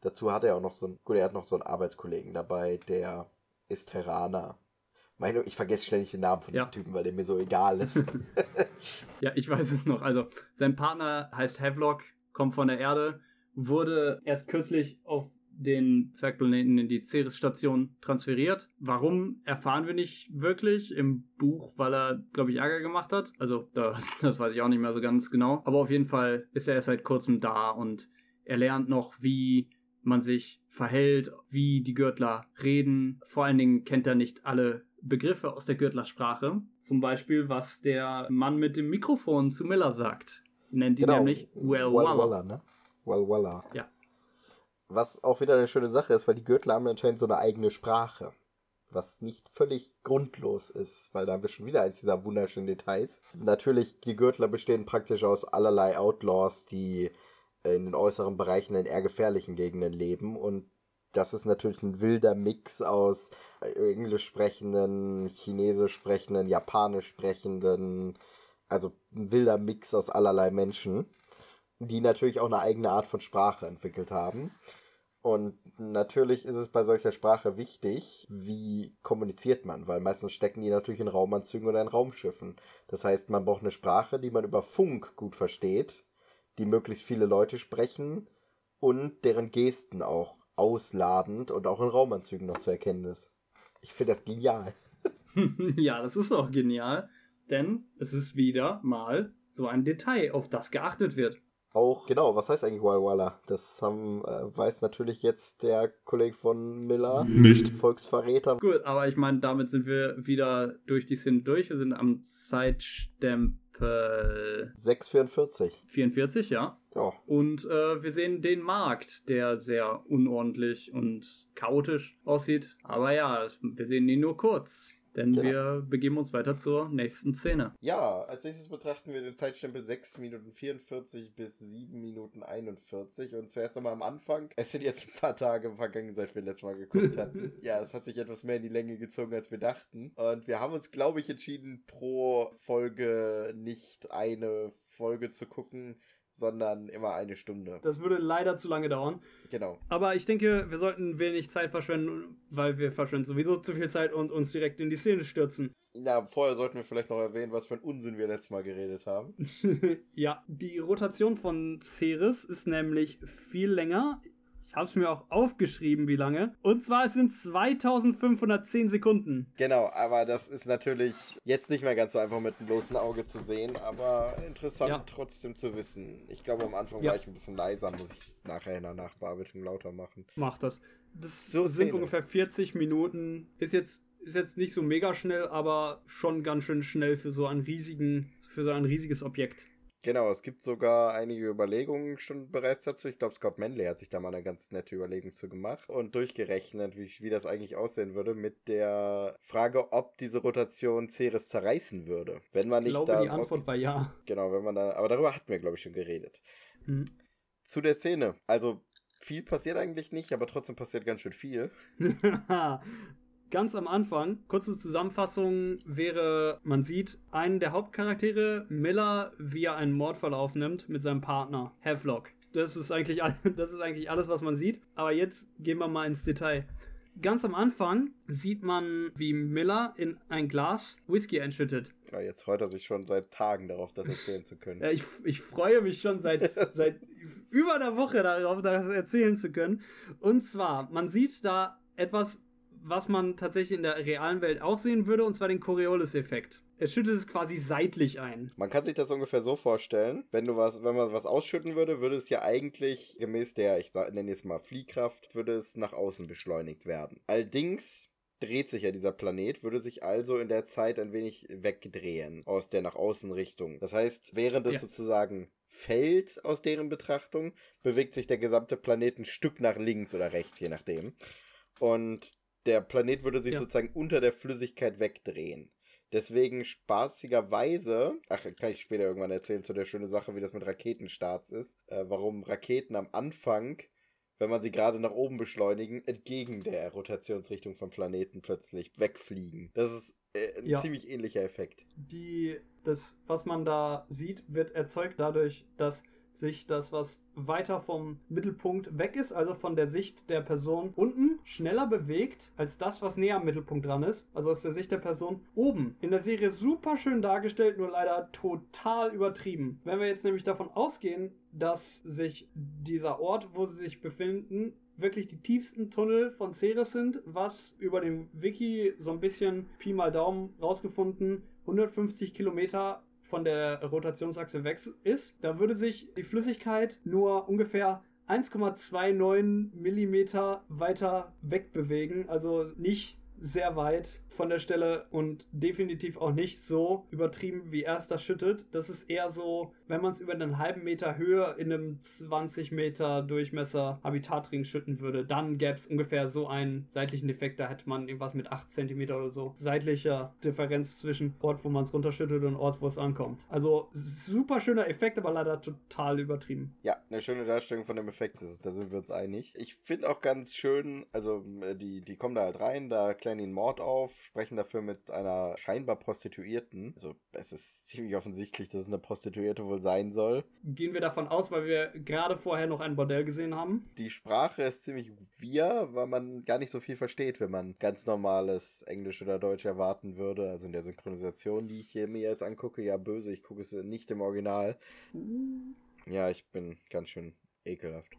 Dazu hat er auch noch so einen, gut, er hat noch so einen Arbeitskollegen dabei, der ist Terraner. Meine, ich vergesse ständig den Namen von ja. diesem Typen, weil der mir so egal ist. (laughs) ja, ich weiß es noch. Also, sein Partner heißt Havelock, kommt von der Erde, wurde erst kürzlich auf den Zwergplaneten in die Ceres-Station transferiert. Warum erfahren wir nicht wirklich im Buch, weil er, glaube ich, Ärger gemacht hat. Also das, (laughs) das weiß ich auch nicht mehr so ganz genau. Aber auf jeden Fall ist er erst seit kurzem da und er lernt noch, wie man sich verhält, wie die Gürtler reden. Vor allen Dingen kennt er nicht alle Begriffe aus der Gürtlersprache. Zum Beispiel, was der Mann mit dem Mikrofon zu Miller sagt. Nennt ihn genau. nämlich Well Waller. Waller ne? Walwala. Ja. Was auch wieder eine schöne Sache ist, weil die Gürtel haben anscheinend so eine eigene Sprache. Was nicht völlig grundlos ist, weil da haben wir schon wieder eins dieser wunderschönen Details. Natürlich, die Gürtler bestehen praktisch aus allerlei Outlaws, die in den äußeren Bereichen in eher gefährlichen Gegenden leben und das ist natürlich ein wilder Mix aus englisch sprechenden, chinesisch sprechenden, japanisch sprechenden, also ein wilder Mix aus allerlei Menschen, die natürlich auch eine eigene Art von Sprache entwickelt haben. Und natürlich ist es bei solcher Sprache wichtig, wie kommuniziert man, weil meistens stecken die natürlich in Raumanzügen oder in Raumschiffen. Das heißt, man braucht eine Sprache, die man über Funk gut versteht, die möglichst viele Leute sprechen und deren Gesten auch ausladend und auch in Raumanzügen noch zu erkennen ist. Ich finde das genial. (laughs) ja, das ist auch genial, denn es ist wieder mal so ein Detail, auf das geachtet wird. Auch, genau, was heißt eigentlich Walwala? Das haben, äh, weiß natürlich jetzt der Kollege von Miller. Nicht. Volksverräter. Gut, aber ich meine, damit sind wir wieder durch die Szene durch. Wir sind am Zeitstempel 644. 44, ja. Ja. Und äh, wir sehen den Markt, der sehr unordentlich und chaotisch aussieht. Aber ja, wir sehen ihn nur kurz. Denn Genau. wir begeben uns weiter zur nächsten Szene. Ja, als nächstes betrachten wir den Zeitstempel 6 Minuten 44 bis 7 Minuten 41. Und zuerst einmal am Anfang. Es sind jetzt ein paar Tage vergangen, seit wir letztes Mal geguckt hatten. (laughs) ja, es hat sich etwas mehr in die Länge gezogen, als wir dachten. Und wir haben uns, glaube ich, entschieden, pro Folge nicht eine Folge zu gucken, sondern immer eine Stunde. Das würde leider zu lange dauern. Genau. Aber ich denke, wir sollten wenig Zeit verschwenden, weil wir verschwenden sowieso zu viel Zeit und uns direkt in die Szene stürzen. Ja, vorher sollten wir vielleicht noch erwähnen, was für ein Unsinn wir letztes Mal geredet haben. (laughs) ja, die Rotation von Ceres ist nämlich viel länger. Ich habe es mir auch aufgeschrieben, wie lange. Und zwar es sind 2510 Sekunden. Genau, aber das ist natürlich jetzt nicht mehr ganz so einfach mit dem bloßen Auge zu sehen, aber interessant Ja. trotzdem zu wissen. Ich glaube, am Anfang Ja. war ich ein bisschen leiser, muss ich nachher in der Nachbearbeitung lauter machen. Macht das. Das So sind Szene. ungefähr 40 Minuten. Ist jetzt, ist jetzt nicht so mega schnell, aber schon ganz schön schnell für so einen riesigen, für so ein riesiges Objekt. Genau, es gibt sogar einige Überlegungen schon bereits dazu. Ich glaube, Scott Manley hat sich da mal eine ganz nette Überlegung zu gemacht und durchgerechnet, wie, wie das eigentlich aussehen würde mit der Frage, ob diese Rotation Ceres zerreißen würde. Wenn man Ich nicht glaube, da die Antwort war ja. Genau, wenn man da. Aber darüber hatten wir, glaube ich, schon geredet. Hm. Zu der Szene. Also, viel passiert eigentlich nicht, aber trotzdem passiert ganz schön viel. (laughs) Ganz am Anfang, kurze Zusammenfassung wäre, man sieht einen der Hauptcharaktere, Miller, wie er einen Mordfall aufnimmt mit seinem Partner, Havelock. Das ist, eigentlich, (laughs) das ist eigentlich alles, was man sieht. Aber jetzt gehen wir mal ins Detail. Ganz am Anfang sieht man, wie Miller in ein Glas Whisky einschüttet. Ja, jetzt freut er sich schon seit Tagen darauf, das erzählen zu können. Ja, ich, ich freue mich schon seit, (laughs) seit über einer Woche darauf, das erzählen zu können. Und zwar, man sieht da etwas, was man tatsächlich in der realen Welt auch sehen würde, und zwar den Coriolis-Effekt. Er schüttet es quasi seitlich ein. Man kann sich das ungefähr so vorstellen, wenn du was, wenn man was ausschütten würde, würde es ja eigentlich gemäß der, ich nenne jetzt mal Fliehkraft, würde es nach außen beschleunigt werden. Allerdings dreht sich ja dieser Planet, würde sich also in der Zeit ein wenig wegdrehen aus der nach außen Richtung. Das heißt, während es Ja. sozusagen fällt aus deren Betrachtung, bewegt sich der gesamte Planet ein Stück nach links oder rechts, je nachdem. Und der Planet würde sich Ja. sozusagen unter der Flüssigkeit wegdrehen. Deswegen spaßigerweise, ach, kann ich später irgendwann erzählen zu der schönen Sache, wie das mit Raketenstarts ist, äh, warum Raketen am Anfang, wenn man sie gerade nach oben beschleunigen, entgegen der Rotationsrichtung vom Planeten plötzlich wegfliegen. Das ist äh, ein Ja. ziemlich ähnlicher Effekt. Die, das, was man da sieht, wird erzeugt dadurch, dass sich das, was weiter vom Mittelpunkt weg ist, also von der Sicht der Person unten, schneller bewegt als das, was näher am Mittelpunkt dran ist, also aus der Sicht der Person oben. In der Serie super schön dargestellt, nur leider total übertrieben. Wenn wir jetzt nämlich davon ausgehen, dass sich dieser Ort, wo sie sich befinden, wirklich die tiefsten Tunnel von Ceres sind, was über den Wiki so ein bisschen Pi mal Daumen rausgefunden 150 Kilometer von der Rotationsachse weg ist, da würde sich die Flüssigkeit nur ungefähr 1,29 Millimeter weiter wegbewegen, also nicht sehr weit von der Stelle und definitiv auch nicht so übertrieben, wie er es da schüttet. Das ist eher so, wenn man es über einen halben Meter Höhe in einem 20 Meter Durchmesser Habitatring schütten würde, dann gäbe es ungefähr so einen seitlichen Effekt. Da hätte man irgendwas mit 8 cm oder so seitlicher Differenz zwischen Ort, wo man es runterschüttet und Ort, wo es ankommt. Also super schöner Effekt, aber leider total übertrieben. Ja, eine schöne Darstellung von dem Effekt ist es, da sind wir uns einig. Ich finde auch ganz schön, also äh, die, die kommen da halt rein, da klären die einen Mord auf, sprechen dafür mit einer scheinbar Prostituierten. Also es ist ziemlich offensichtlich, dass es eine Prostituierte wohl sein soll. Gehen wir davon aus, weil wir gerade vorher noch ein Bordell gesehen haben. Die Sprache ist ziemlich wir, weil man gar nicht so viel versteht, wenn man ganz normales Englisch oder Deutsch erwarten würde. Also in der Synchronisation, die ich hier mir jetzt angucke, ja böse, ich gucke es nicht im Original. Uh. Ja, ich bin ganz schön ekelhaft.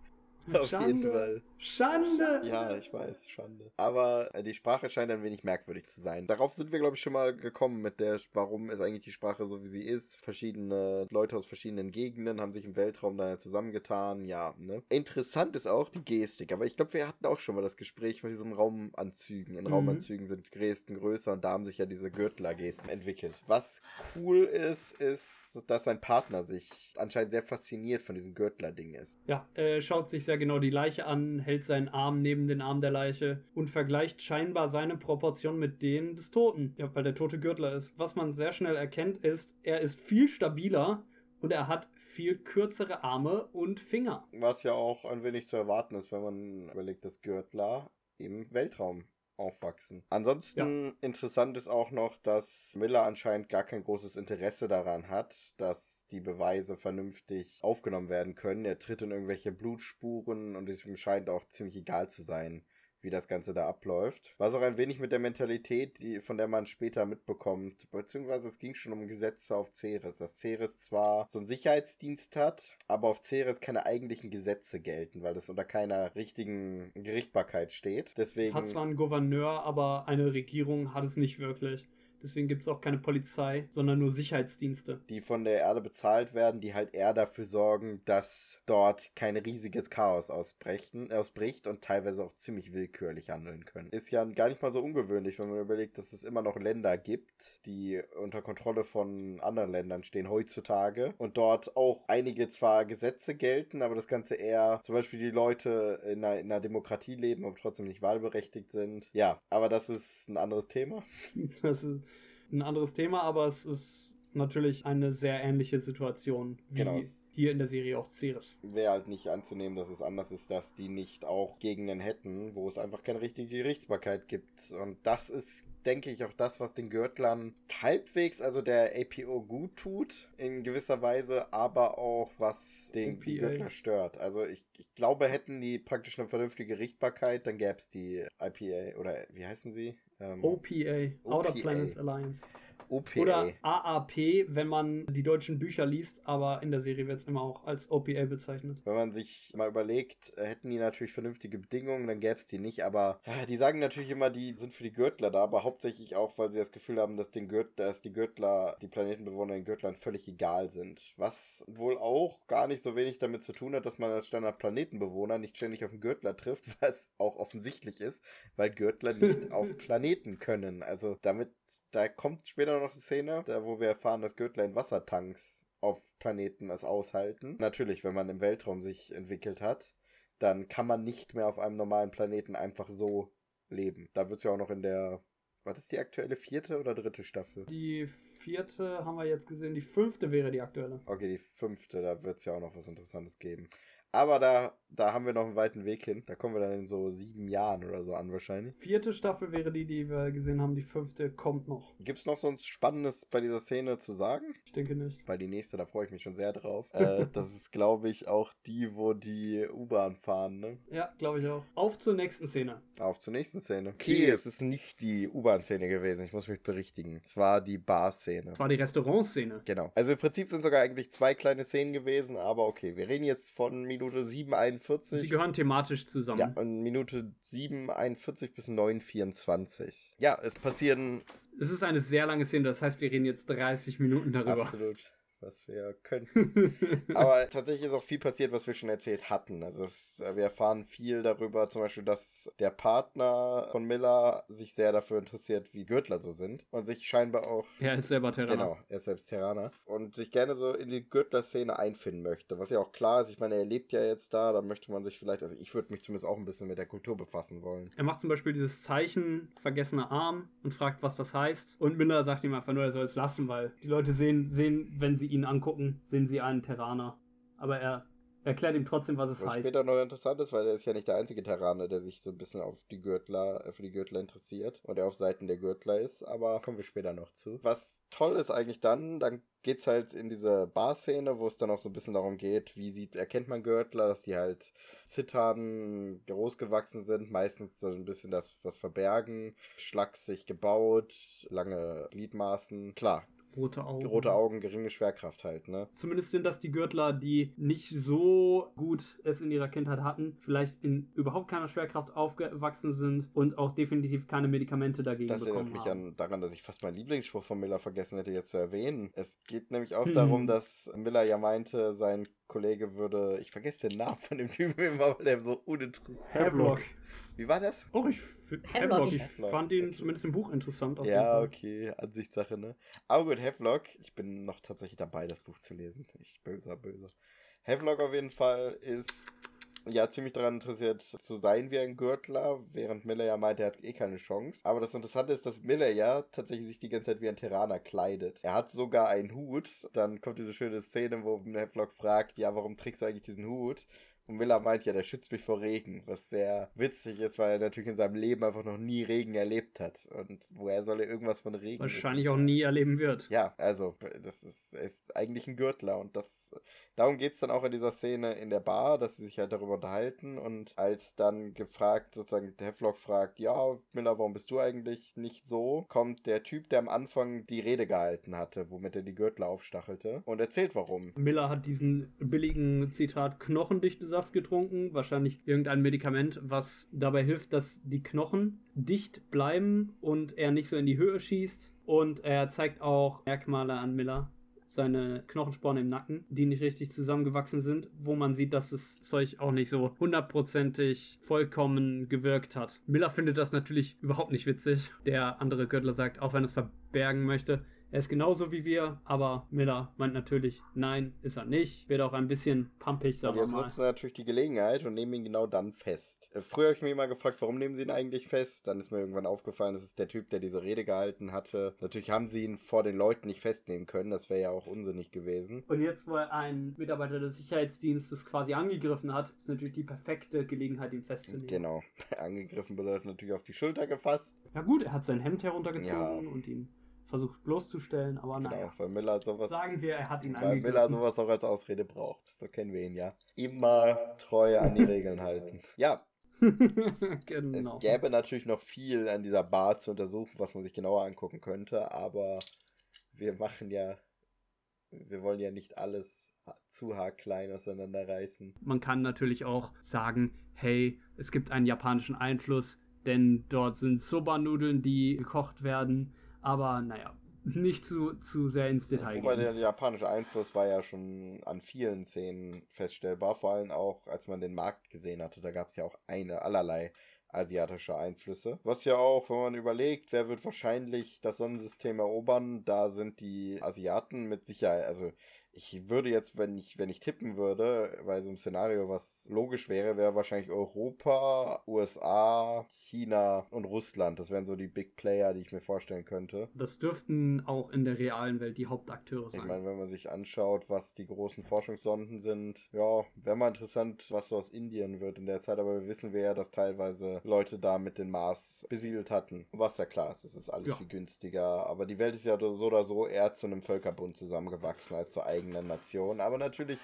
Auf Schande. jeden Fall. Schande! Ja, ich weiß, Schande. Aber äh, die Sprache scheint ein wenig merkwürdig zu sein. Darauf sind wir, glaube ich, schon mal gekommen mit der, warum ist eigentlich die Sprache so, wie sie ist. Verschiedene Leute aus verschiedenen Gegenden haben sich im Weltraum da zusammengetan. Ja, ne? Interessant ist auch die Gestik. Aber ich glaube, wir hatten auch schon mal das Gespräch mit diesen Raumanzügen. In mhm. Raumanzügen sind Gesten größer und da haben sich ja diese Gürtler-Gesten entwickelt. Was cool ist, ist, dass sein Partner sich anscheinend sehr fasziniert von diesem Gürtler-Ding ist. Ja, äh, schaut sich sehr ja genau die Leiche an, hält seinen Arm neben den Arm der Leiche und vergleicht scheinbar seine Proportionen mit denen des Toten. Ja, weil der tote Gürtler ist. Was man sehr schnell erkennt, ist, er ist viel stabiler und er hat viel kürzere Arme und Finger. Was ja auch ein wenig zu erwarten ist, wenn man überlegt, dass Gürtler im Weltraum aufwachsen. Ansonsten ja. interessant ist auch noch, dass Miller anscheinend gar kein großes Interesse daran hat, dass die Beweise vernünftig aufgenommen werden können. Er tritt in irgendwelche Blutspuren und es ihm scheint auch ziemlich egal zu sein, wie das Ganze da abläuft. Was auch ein wenig mit der Mentalität, die, von der man später mitbekommt, beziehungsweise es ging schon um Gesetze auf Ceres, dass Ceres zwar so einen Sicherheitsdienst hat, aber auf Ceres keine eigentlichen Gesetze gelten, weil das unter keiner richtigen Gerichtbarkeit steht. Deswegen. Es hat zwar einen Gouverneur, aber eine Regierung hat es nicht wirklich. Deswegen gibt es auch keine Polizei, sondern nur Sicherheitsdienste. Die von der Erde bezahlt werden, die halt eher dafür sorgen, dass dort kein riesiges Chaos ausbrechen, ausbricht und teilweise auch ziemlich willkürlich handeln können. Ist ja gar nicht mal so ungewöhnlich, wenn man überlegt, dass es immer noch Länder gibt, die unter Kontrolle von anderen Ländern stehen heutzutage und dort auch einige zwar Gesetze gelten, aber das Ganze eher zum Beispiel die Leute in einer, in einer Demokratie leben, aber trotzdem nicht wahlberechtigt sind. Ja, aber das ist ein anderes Thema. (laughs) Das ist ein anderes Thema, aber es ist natürlich eine sehr ähnliche Situation wie genau. hier in der Serie auch Ceres. Wäre halt nicht anzunehmen, dass es anders ist, dass die nicht auch Gegenden hätten, wo es einfach keine richtige Gerichtsbarkeit gibt. Und das ist, denke ich, auch das, was den Gürtlern halbwegs, also der APO gut tut, in gewisser Weise, aber auch was den die Gürtler stört. Also ich, ich glaube, hätten die praktisch eine vernünftige Gerichtsbarkeit, dann gäbe es die IPA oder wie heißen sie? Ähm, OPA, OPA, Outer Planets Alliance. OPA. Oder AAP, wenn man die deutschen Bücher liest, aber in der Serie wird es immer auch als OPA bezeichnet. Wenn man sich mal überlegt, äh, hätten die natürlich vernünftige Bedingungen, dann gäbe es die nicht, aber äh, die sagen natürlich immer, die sind für die Gürtler da, aber hauptsächlich auch, weil sie das Gefühl haben, dass, den Gürt, dass die Gürtler, die Planetenbewohner in Gürtlern völlig egal sind. Was wohl auch gar nicht so wenig damit zu tun hat, dass man als Standard Planetenbewohner nicht ständig auf den Gürtler trifft, (laughs) was auch offensichtlich ist, weil Gürtler nicht (laughs) auf Planeten können. Also damit da kommt später noch eine Szene, da wo wir erfahren, dass Gürtler in Wassertanks auf Planeten es aushalten. Natürlich, wenn man im Weltraum sich entwickelt hat, dann kann man nicht mehr auf einem normalen Planeten einfach so leben. Da wird es ja auch noch in der, was ist die aktuelle vierte oder dritte Staffel? Die vierte haben wir jetzt gesehen, die fünfte wäre die aktuelle. Okay, die fünfte, da wird es ja auch noch was Interessantes geben. Aber da, da haben wir noch einen weiten Weg hin. Da kommen wir dann in so sieben Jahren oder so an wahrscheinlich. Vierte Staffel wäre die, die wir gesehen haben. Die fünfte kommt noch. Gibt es noch so ein Spannendes bei dieser Szene zu sagen? Ich denke nicht. Weil die nächste, da freue ich mich schon sehr drauf. äh, (laughs) das ist, glaube ich, auch die, wo die U-Bahn fahren, ne? Ja, glaube ich auch. Auf zur nächsten Szene. Auf zur nächsten Szene. Okay, es ist nicht die U-Bahn-Szene gewesen. Ich muss mich berichtigen. Es war die Bar-Szene. Es war die Restaurant-Szene. Genau. Also im Prinzip sind sogar eigentlich zwei kleine Szenen gewesen, aber okay. Wir reden jetzt von Minuten Minute 7,41. Sie gehören thematisch zusammen. Ja, und Minute 7,41 bis 9,24. Ja, es passieren. Es ist eine sehr lange Szene, das heißt, wir reden jetzt 30 Minuten darüber. Absolut. Was wir könnten. (laughs) Aber tatsächlich ist auch viel passiert, was wir schon erzählt hatten. Also es, äh, wir erfahren viel darüber, zum Beispiel, dass der Partner von Miller sich sehr dafür interessiert, wie Gürtler so sind. Und sich scheinbar auch. Er ist selber Terraner. Genau, er ist selbst Terraner. Und sich gerne so in die Gürtler-Szene einfinden möchte. Was ja auch klar ist, ich meine, er lebt ja jetzt da, da möchte man sich vielleicht, also ich würde mich zumindest auch ein bisschen mit der Kultur befassen wollen. Er macht zum Beispiel dieses Zeichen, vergessener Arm, und fragt, was das heißt. Und Miller sagt ihm einfach nur, er soll es lassen, weil die Leute sehen, sehen, wenn sie ihn angucken, sehen sie einen Terraner. Aber er erklärt ihm trotzdem, was es Was heißt. später noch interessant ist, weil er ist ja nicht der einzige Terraner, der sich so ein bisschen auf die Gürtler, äh, für die Gürtler interessiert und der auf Seiten der Gürtler ist, aber kommen wir später noch zu. Was toll ist eigentlich dann, dann geht's halt in diese Bar-Szene, wo es dann auch so ein bisschen darum geht, wie sieht, erkennt man Gürtler, dass die halt zittern, groß gewachsen sind, meistens so ein bisschen das was verbergen, schlaksig gebaut, lange Gliedmaßen. Klar, Rote Augen. rote Augen, geringe Schwerkraft halt, ne? Zumindest sind das die Gürtler, die nicht so gut es in ihrer Kindheit hatten, vielleicht in überhaupt keiner Schwerkraft aufgewachsen sind und auch definitiv keine Medikamente dagegen Das erinnert bekommen mich haben. an, daran, dass ich fast meinen Lieblingsspruch von Miller vergessen hätte, jetzt zu erwähnen. Es geht nämlich auch Hm. darum, dass Miller ja meinte, sein Kollege würde, ich vergesse den Namen von dem Typen immer, weil der so uninteressant Havelock. Wie war das? Oh, ich, Havelock, Havelock, ich Havelock. fand ihn zumindest im Buch interessant. Auf jeden Ja, Fall. okay, Ansichtssache, ne? Aber gut, Havelock, ich bin noch tatsächlich dabei, das Buch zu lesen. Ich böser, böser. Havelock auf jeden Fall ist ja ziemlich daran interessiert zu sein wie ein Gürtler, während Miller ja meint, er hat eh keine Chance. Aber das Interessante ist, dass Miller ja tatsächlich sich die ganze Zeit wie ein Terraner kleidet. Er hat sogar einen Hut. Dann kommt diese schöne Szene, wo Havelock fragt, ja, warum trägst du eigentlich diesen Hut? Und Miller meint ja, der schützt mich vor Regen, was sehr witzig ist, weil er natürlich in seinem Leben einfach noch nie Regen erlebt hat. Und woher soll er irgendwas von Regen Wahrscheinlich wissen? auch nie erleben wird. Ja, also, das ist, ist eigentlich ein Gürtler und das, darum geht's dann auch in dieser Szene in der Bar, dass sie sich halt darüber unterhalten und als dann gefragt, sozusagen, der Heflock fragt, ja, Miller, warum bist du eigentlich nicht so, kommt der Typ, der am Anfang die Rede gehalten hatte, womit er die Gürtler aufstachelte und erzählt warum. Miller hat diesen billigen, Zitat, knochendichte Saft getrunken. Wahrscheinlich irgendein Medikament, was dabei hilft, dass die Knochen dicht bleiben und er nicht so in die Höhe schießt. Und er zeigt auch Merkmale an Miller. Seine Knochensporen im Nacken, die nicht richtig zusammengewachsen sind, wo man sieht, dass das Zeug auch nicht so hundertprozentig vollkommen gewirkt hat. Miller findet das natürlich überhaupt nicht witzig. Der andere Gürtler sagt, auch wenn es verbergen möchte, er ist genauso wie wir, aber Miller meint natürlich, nein, ist er nicht. Wird auch ein bisschen pumpig, sagen wir jetzt mal. nutzen wir natürlich die Gelegenheit und nehmen ihn genau dann fest. Äh, Früher habe ich mich immer gefragt, warum nehmen sie ihn eigentlich fest? Dann ist mir irgendwann aufgefallen, das ist der Typ, der diese Rede gehalten hatte. Natürlich haben sie ihn vor den Leuten nicht festnehmen können, das wäre ja auch unsinnig gewesen. Und jetzt, wo er ein Mitarbeiter des Sicherheitsdienstes quasi angegriffen hat, ist natürlich die perfekte Gelegenheit, ihn festzunehmen. Genau. (laughs) Angegriffen bedeutet natürlich auf die Schulter gefasst. Ja gut, er hat sein Hemd heruntergezogen Ja. und ihn versucht bloßzustellen, aber Genau, naja. weil Miller sowas. Sagen wir, er hat ihn weil Miller sowas auch als Ausrede braucht. So kennen wir ihn ja. Immer treu an die Regeln halten. Ja, (laughs) genau. es gäbe natürlich noch viel an dieser Bar zu untersuchen, was man sich genauer angucken könnte, aber wir machen ja. Wir wollen ja nicht alles zu haarklein auseinanderreißen. Man kann natürlich auch sagen, hey, es gibt einen japanischen Einfluss, denn dort sind Soba-Nudeln, die gekocht werden. Aber naja, nicht zu, zu sehr ins Detail Wobei der gehen. japanische Einfluss war ja schon an vielen Szenen feststellbar, vor allem auch, als man den Markt gesehen hatte. Da gab es ja auch eine allerlei asiatische Einflüsse. Was ja auch, wenn man überlegt, wer wird wahrscheinlich das Sonnensystem erobern, da sind die Asiaten mit Sicherheit, also ich würde jetzt, wenn ich, wenn ich tippen würde, bei so einem Szenario, was logisch wäre, wäre wahrscheinlich Europa, USA, China und Russland. Das wären so die Big Player, die ich mir vorstellen könnte. Das dürften auch in der realen Welt die Hauptakteure Ich sein. meine, wenn man sich anschaut, was die großen Forschungssonden sind, ja, wäre mal interessant, was so aus Indien wird in der Zeit, aber wir wissen wir ja, dass teilweise Leute da mit den Mars besiedelt hatten. Was ja klar ist, es ist alles Ja. viel günstiger, aber die Welt ist ja so oder so eher zu einem Völkerbund zusammengewachsen als zur eigenen Nation. Aber natürlich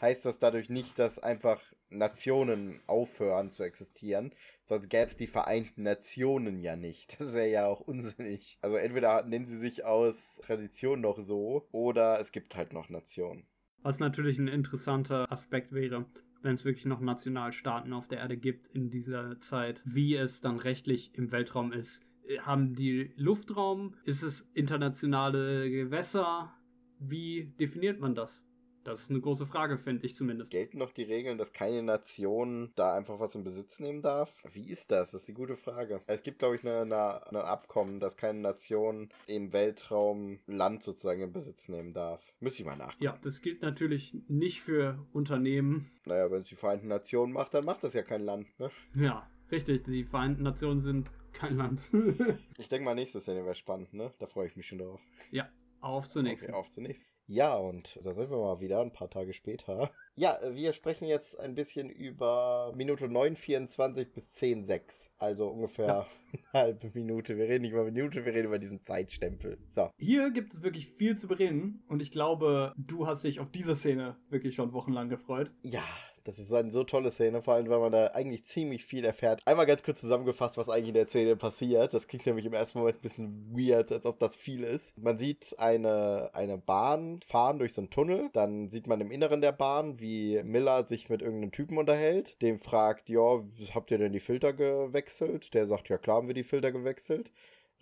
heißt das dadurch nicht, dass einfach Nationen aufhören zu existieren, sonst gäbe es die Vereinten Nationen ja nicht. Das wäre ja auch unsinnig. Also entweder nennen sie sich aus Tradition noch so, oder es gibt halt noch Nationen. Was natürlich ein interessanter Aspekt wäre, wenn es wirklich noch Nationalstaaten auf der Erde gibt in dieser Zeit, wie es dann rechtlich im Weltraum ist. Haben die Luftraum? Ist es internationale Gewässer? Wie definiert man das? Das ist eine große Frage, finde ich zumindest. Gelten noch die Regeln, dass keine Nation da einfach was in Besitz nehmen darf? Wie ist das? Das ist die gute Frage. Es gibt, glaube ich, ein Abkommen, dass keine Nation im Weltraum Land sozusagen in Besitz nehmen darf. Müsste ich mal nachgucken. Ja, das gilt natürlich nicht für Unternehmen. Naja, wenn es die Vereinten Nationen macht, dann macht das ja kein Land, ne? Ja, richtig. Die Vereinten Nationen sind kein Land. (laughs) ich denke mal, nächste Szene wäre spannend, ne? Da freue ich mich schon drauf. Ja, auf zur nächsten. Okay, auf zur nächsten. Ja, und da sind wir mal wieder, ein paar Tage später. (laughs) Ja, wir sprechen jetzt ein bisschen über Minute 9,24 bis 10,6. Also ungefähr ja. (laughs) eine halbe Minute. Wir reden nicht über Minute, wir reden über diesen Zeitstempel. So. Hier gibt es wirklich viel zu bereden und ich glaube, du hast dich auf diese Szene wirklich schon wochenlang gefreut. Ja, das ist eine so tolle Szene, vor allem, weil man da eigentlich ziemlich viel erfährt. Einmal ganz kurz zusammengefasst, was eigentlich in der Szene passiert. Das klingt nämlich im ersten Moment ein bisschen weird, als ob das viel ist. Man sieht eine, eine Bahn fahren durch so einen Tunnel. Dann sieht man im Inneren der Bahn, wie Miller sich mit irgendeinem Typen unterhält. Dem fragt, ja, habt ihr denn die Filter gewechselt? Der sagt, ja klar haben wir die Filter gewechselt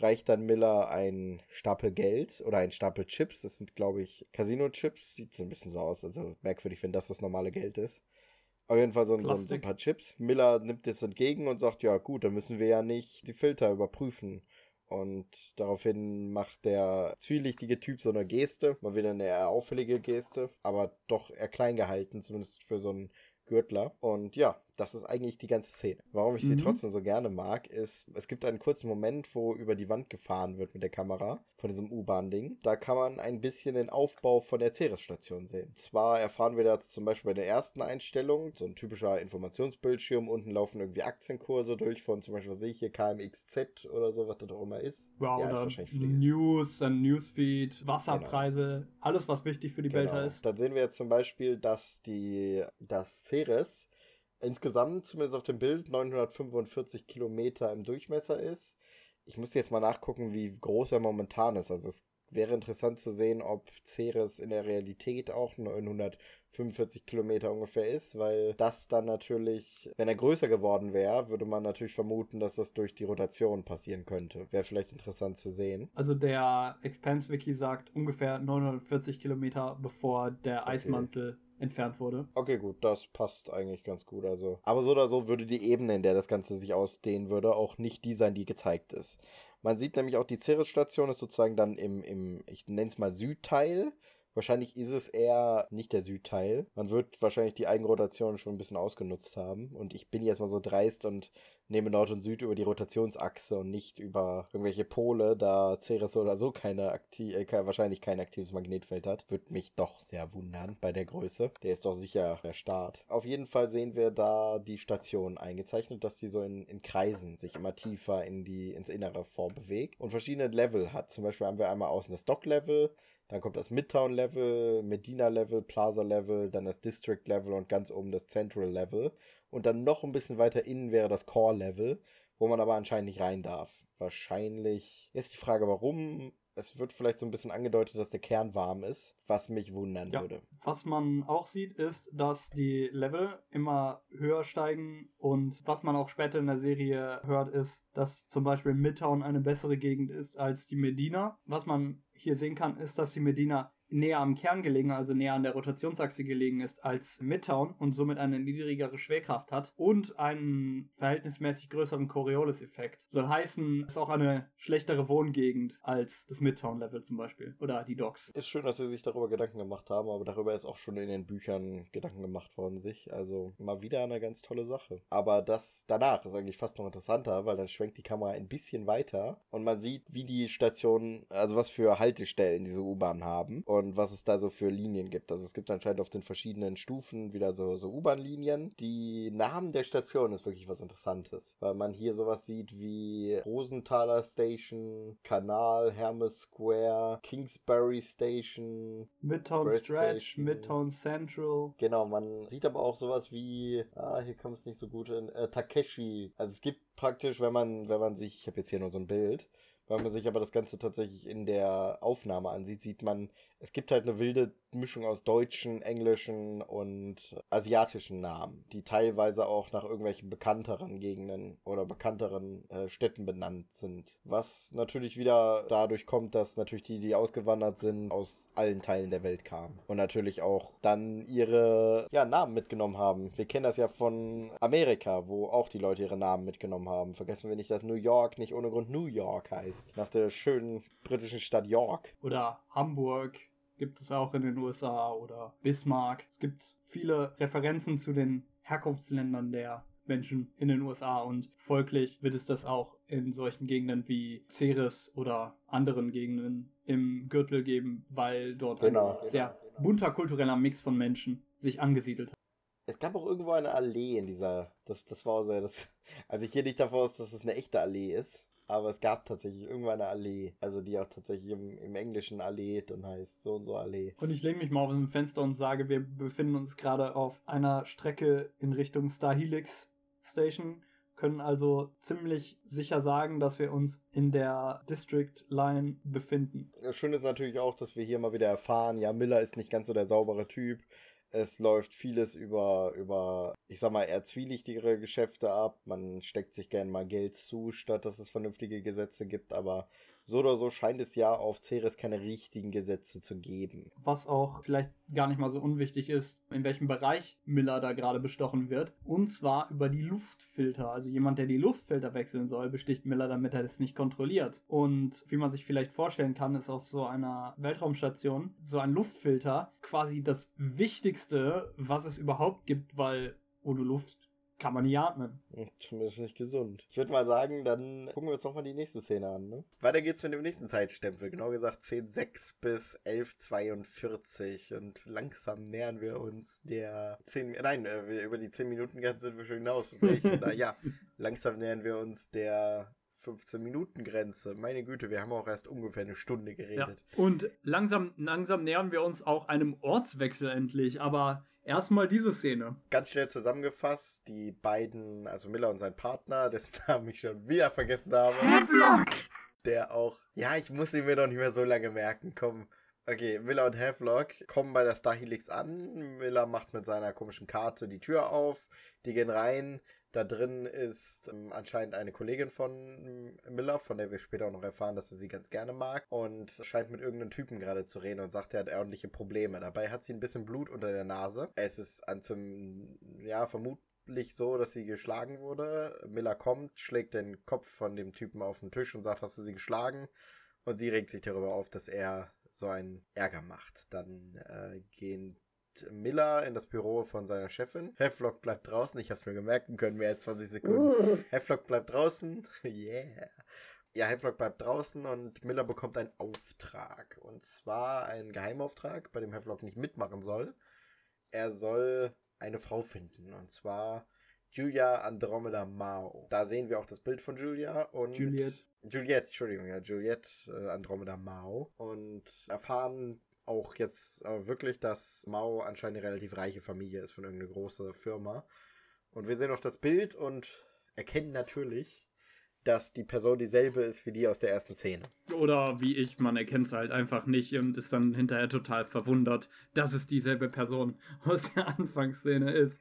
reicht dann Miller ein Stapel Geld oder ein Stapel Chips. Das sind, glaube ich, Casino-Chips. Sieht so ein bisschen so aus. Also merkwürdig, wenn das das normale Geld ist. Auf jeden Fall so, so, so, ein paar Chips. Miller nimmt das entgegen und sagt, ja gut, dann müssen wir ja nicht die Filter überprüfen. Und daraufhin macht der zwielichtige Typ so eine Geste, mal wieder eine eher auffällige Geste, aber doch eher klein gehalten, zumindest für so einen Gürtler. Und ja, das ist eigentlich die ganze Szene. Warum ich mhm. sie trotzdem so gerne mag, ist, es gibt einen kurzen Moment, wo über die Wand gefahren wird mit der Kamera von diesem U-Bahn-Ding. Da kann man ein bisschen den Aufbau von der Ceres-Station sehen. Zwar erfahren wir da zum Beispiel bei der ersten Einstellung, so ein typischer Informationsbildschirm, unten laufen irgendwie Aktienkurse durch von zum Beispiel, was sehe ich hier, KMXZ oder so, was das auch immer ist. Wow, ja, ist News, ein Newsfeed, Wasserpreise, genau. alles, was wichtig für die genau. Belter ist. Dann sehen wir jetzt zum Beispiel, dass die, das Ceres insgesamt, zumindest auf dem Bild, 945 Kilometer im Durchmesser ist. Ich muss jetzt mal nachgucken, wie groß er momentan ist. Also es wäre interessant zu sehen, ob Ceres in der Realität auch 945 Kilometer ungefähr ist, weil das dann natürlich, wenn er größer geworden wäre, würde man natürlich vermuten, dass das durch die Rotation passieren könnte. Wäre vielleicht interessant zu sehen. Also der Expanse-Wiki sagt ungefähr 940 Kilometer, bevor der okay. Eismantel entfernt wurde. Okay, gut, das passt eigentlich ganz gut. Also, aber so oder so würde die Ebene, in der das Ganze sich ausdehnen würde, auch nicht die sein, die gezeigt ist. Man sieht nämlich auch, die Ceres-Station ist sozusagen dann im, im ich nenne es mal Südteil Wahrscheinlich ist es eher nicht der Südteil. Man wird wahrscheinlich die Eigenrotation schon ein bisschen ausgenutzt haben. Und ich bin jetzt mal so dreist und nehme Nord und Süd über die Rotationsachse und nicht über irgendwelche Pole, da Ceres oder so keine aktiv, äh, wahrscheinlich kein aktives Magnetfeld hat. Würde mich doch sehr wundern bei der Größe. Der ist doch sicher der Start. Auf jeden Fall sehen wir da die Station eingezeichnet, dass die so in, in Kreisen sich immer tiefer in die, ins Innere vorbewegt und verschiedene Level hat. Zum Beispiel haben wir einmal außen das Dock-Level, dann kommt das Midtown-Level, Medina-Level, Plaza-Level, dann das District-Level und ganz oben das Central-Level. Und dann noch ein bisschen weiter innen wäre das Core-Level, wo man aber anscheinend nicht rein darf. Wahrscheinlich ist die Frage, warum es wird vielleicht so ein bisschen angedeutet, dass der Kern warm ist, was mich wundern ja. würde. Was man auch sieht, ist, dass die Level immer höher steigen und was man auch später in der Serie hört, ist, dass zum Beispiel Midtown eine bessere Gegend ist als die Medina. Was man hier sehen kann, ist, dass die Medina näher am Kern gelegen, also näher an der Rotationsachse gelegen ist als Midtown und somit eine niedrigere Schwerkraft hat und einen verhältnismäßig größeren Coriolis-Effekt. Soll heißen, ist auch eine schlechtere Wohngegend als das Midtown-Level zum Beispiel oder die Docks. Ist schön, dass sie sich darüber Gedanken gemacht haben, aber darüber ist auch schon in den Büchern Gedanken gemacht worden sich. Also mal wieder eine ganz tolle Sache. Aber das danach ist eigentlich fast noch interessanter, weil dann schwenkt die Kamera ein bisschen weiter und man sieht, wie die Stationen, also was für Haltestellen diese U-Bahn haben. Und und was es da so für Linien gibt. Also es gibt anscheinend auf den verschiedenen Stufen wieder so, so U-Bahn-Linien. Die Namen der Station ist wirklich was Interessantes, weil man hier sowas sieht wie Rosenthaler Station, Kanal, Hermes Square, Kingsbury Station, Midtown Stretch, Station. Midtown Central. Genau, man sieht aber auch sowas wie, ah, hier kommt es nicht so gut in, äh, Takeshi. Also es gibt praktisch, wenn man, wenn man sich, ich habe jetzt hier nur so ein Bild, Wenn man sich aber das Ganze tatsächlich in der Aufnahme ansieht, sieht man, es gibt halt eine wilde Mischung aus deutschen, englischen und asiatischen Namen, die teilweise auch nach irgendwelchen bekannteren Gegenden oder bekannteren äh, Städten benannt sind. Was natürlich wieder dadurch kommt, dass natürlich die, die ausgewandert sind, aus allen Teilen der Welt kamen. Und natürlich auch dann ihre ja, Namen mitgenommen haben. Wir kennen das ja von Amerika, wo auch die Leute ihre Namen mitgenommen haben. Vergessen wir nicht, dass New York nicht ohne Grund New York heißt. Nach der schönen britischen Stadt York. Oder Hamburg gibt es auch in den USA oder Bismarck. Es gibt viele Referenzen zu den Herkunftsländern der Menschen in den USA und folglich wird es das auch in solchen Gegenden wie Ceres oder anderen Gegenden im Gürtel geben, weil dort genau, ein sehr genau. bunter kultureller Mix von Menschen sich angesiedelt hat. Es gab auch irgendwo eine Allee in dieser. Das, das war so. Das, (laughs) also ich gehe nicht davon aus, dass es eine echte Allee ist aber es gab tatsächlich irgendwann eine Allee, also die auch tatsächlich im, im Englischen Allee und heißt so und so Allee. Und ich lege mich mal auf ein Fenster und sage, wir befinden uns gerade auf einer Strecke in Richtung Star Helix Station, können also ziemlich sicher sagen, dass wir uns in der District Line befinden. Schön ist natürlich auch, dass wir hier mal wieder erfahren, ja, Miller ist nicht ganz so der saubere Typ. Es läuft vieles über, über, ich sag mal, eher zwielichtigere Geschäfte ab. Man steckt sich gern mal Geld zu, statt dass es vernünftige Gesetze gibt. Aber so oder so scheint es ja auf Ceres keine richtigen Gesetze zu geben. Was auch vielleicht gar nicht mal so unwichtig ist, in welchem Bereich Miller da gerade bestochen wird. Und zwar über die Luftfilter. Also jemand, der die Luftfilter wechseln soll, besticht Miller, damit er das nicht kontrolliert. Und wie man sich vielleicht vorstellen kann, ist auf so einer Weltraumstation so ein Luftfilter quasi das Wichtigste, was es überhaupt gibt, weil ohne Luft kann man nicht atmen. Zumindest nicht gesund. Ich würde mal sagen, dann gucken wir uns nochmal die nächste Szene an. Ne? Weiter geht's mit dem nächsten Zeitstempel. Genau gesagt 10.6 bis 11.42. Und langsam nähern wir uns der 10... Nein, äh, über die 10 Minuten Grenze sind wir schon hinaus. (laughs) Na ja, langsam nähern wir uns der 15-Minuten-Grenze. Meine Güte, wir haben auch erst ungefähr eine Stunde geredet. Ja. Und langsam, langsam nähern wir uns auch einem Ortswechsel endlich. Aber Erstmal diese Szene. Ganz schnell zusammengefasst, die beiden, also Miller und sein Partner, (laughs) dessen Namen ich schon wieder vergessen habe. Havelock! Der auch, ja, ich muss ihn mir doch nicht mehr so lange merken, komm. Okay, Miller und Havelock kommen bei der Star Helix an. Miller macht mit seiner komischen Karte die Tür auf. Die gehen rein. Da drin ist ähm, anscheinend eine Kollegin von Miller, von der wir später auch noch erfahren, dass er sie ganz gerne mag. Und scheint mit irgendeinem Typen gerade zu reden und sagt, er hat ordentliche Probleme. Dabei hat sie ein bisschen Blut unter der Nase. Es ist an zum, ja, vermutlich so, dass sie geschlagen wurde. Miller kommt, schlägt den Kopf von dem Typen auf den Tisch und sagt, hast du sie geschlagen? Und sie regt sich darüber auf, dass er so einen Ärger macht. Dann äh, gehen Miller in das Büro von seiner Chefin. Heflock bleibt draußen. Ich hab's mir gemerkt, können mehr als 20 Sekunden. Uh. Heflock bleibt draußen. (laughs) yeah. Ja, Heflock bleibt draußen und Miller bekommt einen Auftrag. Und zwar einen Geheimauftrag, bei dem Heflock nicht mitmachen soll. Er soll eine Frau finden. Und zwar Julia Andromeda Mao. Da sehen wir auch das Bild von Julia und. Juliet. Juliet, Entschuldigung, ja, Juliet äh, Andromeda Mao. Und erfahren auch jetzt äh, wirklich, dass Mao anscheinend eine relativ reiche Familie ist von irgendeiner großen Firma. Und wir sehen auch das Bild und erkennen natürlich, dass die Person dieselbe ist wie die aus der ersten Szene. Oder wie ich, man erkennt es halt einfach nicht und ist dann hinterher total verwundert, dass es dieselbe Person aus der (laughs) Anfangsszene ist.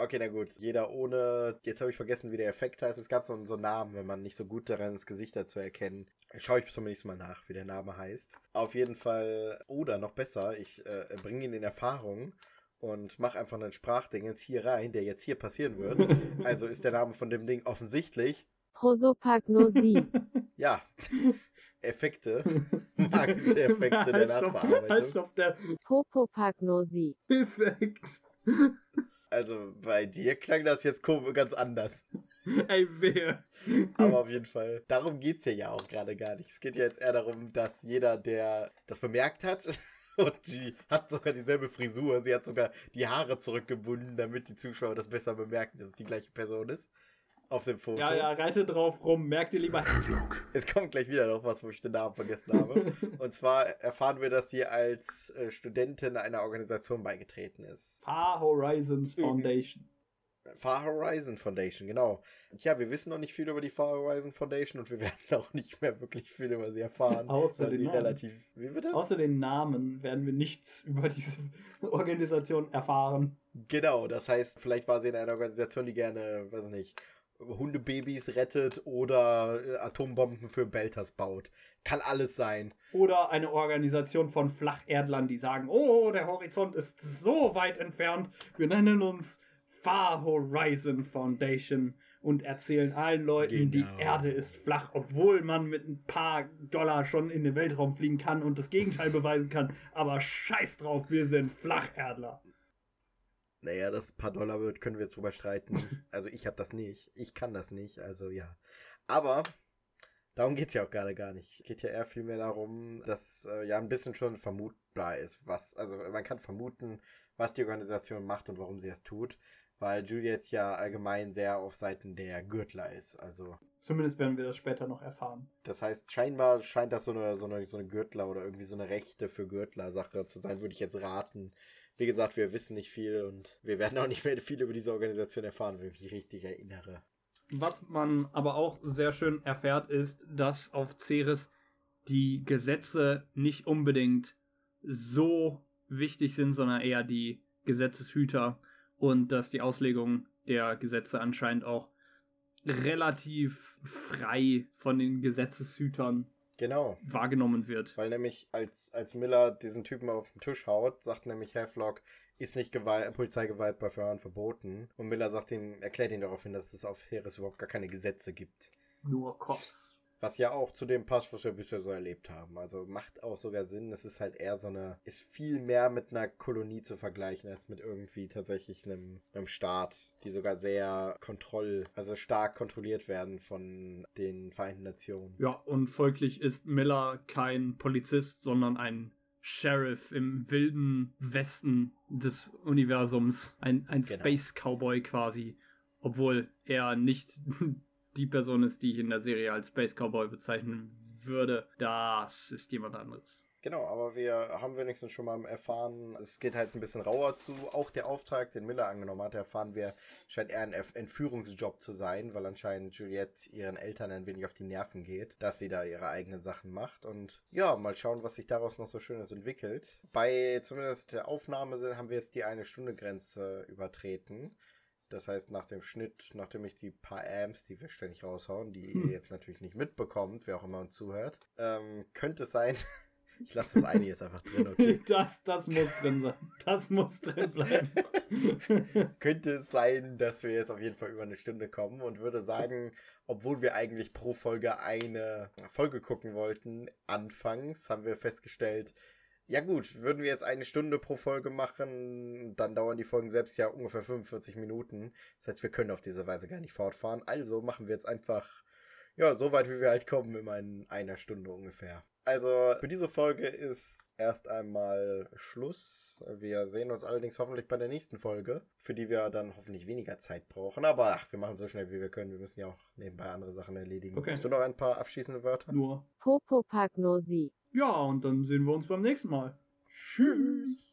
Okay, na gut. Jeder ohne. Jetzt habe ich vergessen, wie der Effekt heißt. Es gab so, so einen Namen, wenn man nicht so gut daran ist, Gesichter zu erkennen. Schaue ich zumindest mal nach, wie der Name heißt. Auf jeden Fall. Oder noch besser, ich äh, bringe ihn in Erfahrung und mache einfach einen Sprachding jetzt hier rein, der jetzt hier passieren wird. (laughs) also ist der Name von dem Ding offensichtlich. Prosopagnosie. (laughs) ja. Effekte, magische Effekte der Nachbearbeitung. Halt stopp, der Popopagnosie. Effekt. Also bei dir klang das jetzt ganz anders. (laughs) Ey, wer? Aber auf jeden Fall, darum geht es ja, ja auch gerade gar nicht. Es geht ja jetzt eher darum, dass jeder, der das bemerkt hat, (laughs) und sie hat sogar dieselbe Frisur, sie hat sogar die Haare zurückgebunden, damit die Zuschauer das besser bemerken, dass es die gleiche Person ist auf dem Foto. Ja, ja, reite drauf rum, merk dir lieber. Es kommt gleich wieder noch was, wo ich den Namen vergessen habe. (laughs) Und zwar erfahren wir, dass sie als äh, Studentin einer Organisation beigetreten ist. Far Horizons Foundation. Far Horizon Foundation, genau. Tja, wir wissen noch nicht viel über die Far Horizon Foundation und wir (laughs) werden auch nicht mehr wirklich viel über sie erfahren. Außer den sie Namen. relativ. Wie bitte? Außer den Namen werden wir nichts über diese (laughs) Organisation erfahren. Genau, das heißt, vielleicht war sie in einer Organisation, die gerne, weiß nicht, Hundebabys rettet oder äh, Atombomben für Belters baut. Kann alles sein. Oder eine Organisation von Flacherdlern, die sagen, oh, der Horizont ist so weit entfernt, wir nennen uns Far Horizon Foundation und erzählen allen Leuten, Genau. die Erde ist flach, obwohl man mit ein paar Dollar schon in den Weltraum fliegen kann und das Gegenteil beweisen kann. Aber scheiß drauf, wir sind Flacherdler. Naja, das paar Dollar wird, können wir jetzt drüber streiten. (laughs) Also ich habe das nicht. Ich kann das nicht. Also ja. Aber darum geht's ja auch gerade gar nicht. Geht ja eher vielmehr darum, dass äh, ja ein bisschen schon vermutbar ist, was, also man kann vermuten, was die Organisation macht und warum sie es tut. Weil Juliet ja allgemein sehr auf Seiten der Gürtler ist. Also Zumindest werden wir das später noch erfahren. das heißt, scheinbar scheint das so eine, so eine, so eine Gürtler oder irgendwie so eine Rechte für Gürtler-Sache zu sein, würde ich jetzt raten. Wie gesagt, wir wissen nicht viel und wir werden auch nicht mehr viel über diese Organisation erfahren, wenn ich mich richtig erinnere. Was man aber auch sehr schön erfährt, ist, dass auf Ceres die Gesetze nicht unbedingt so wichtig sind, sondern eher die Gesetzeshüter und dass die Auslegung der Gesetze anscheinend auch relativ frei von den Gesetzeshütern Genau. wahrgenommen wird. Weil nämlich, als, als Miller diesen Typen auf den Tisch haut, sagt nämlich Havelock, ist nicht Gewalt, Polizeigewalt bei Verhören verboten. Und Miller sagt ihm, erklärt ihn daraufhin, dass es auf Heeres überhaupt gar keine Gesetze gibt. Nur Cops. Was ja auch zu dem passt, was wir bisher so erlebt haben. Also macht auch sogar Sinn. Es ist halt eher so eine, ist viel mehr mit einer Kolonie zu vergleichen, als mit irgendwie tatsächlich einem, einem Staat, die sogar sehr kontroll, also stark kontrolliert werden von den Vereinten Nationen. Ja, und folglich ist Miller kein Polizist, sondern ein Sheriff im wilden Westen des Universums. Ein, ein Genau. Space Cowboy quasi. Obwohl er nicht die Person ist, die ich in der Serie als Space Cowboy bezeichnen würde. Das ist jemand anderes. Genau, aber wir haben wenigstens schon mal erfahren, es geht halt ein bisschen rauer zu. Auch der Auftrag, den Miller angenommen hat, erfahren wir, scheint eher ein Entführungsjob zu sein, weil anscheinend Juliette ihren Eltern ein wenig auf die Nerven geht, dass sie da ihre eigenen Sachen macht. Und ja, mal schauen, was sich daraus noch so Schönes entwickelt. Bei zumindest der Aufnahme haben wir jetzt die eine Stunde Grenze übertreten. Das heißt, nach dem Schnitt, nachdem ich die paar Amps, die wir ständig raushauen, die Hm. ihr jetzt natürlich nicht mitbekommt, wer auch immer uns zuhört, ähm, könnte es sein, (laughs) ich lasse das eine jetzt einfach drin, okay? (laughs) Das, das muss drin sein. Das muss drin bleiben. (laughs) könnte es sein, dass wir jetzt auf jeden Fall über eine Stunde kommen und würde sagen, obwohl wir eigentlich pro Folge eine Folge gucken wollten, anfangs haben wir festgestellt, ja gut, würden wir jetzt eine Stunde pro Folge machen, dann dauern die Folgen selbst ja ungefähr 45 Minuten. Das heißt, wir können auf diese Weise gar nicht fortfahren. Also machen wir jetzt einfach, ja, so weit wie wir halt kommen, immer in einer Stunde ungefähr. Also für diese Folge ist erst einmal Schluss. Wir sehen uns allerdings hoffentlich bei der nächsten Folge, für die wir dann hoffentlich weniger Zeit brauchen. Aber ach, wir machen so schnell wie wir können. Wir müssen ja auch nebenbei andere Sachen erledigen. Okay. Hast du noch ein paar abschließende Wörter? Nur. Popopagnosie. Ja, und dann sehen wir uns beim nächsten Mal. Tschüss.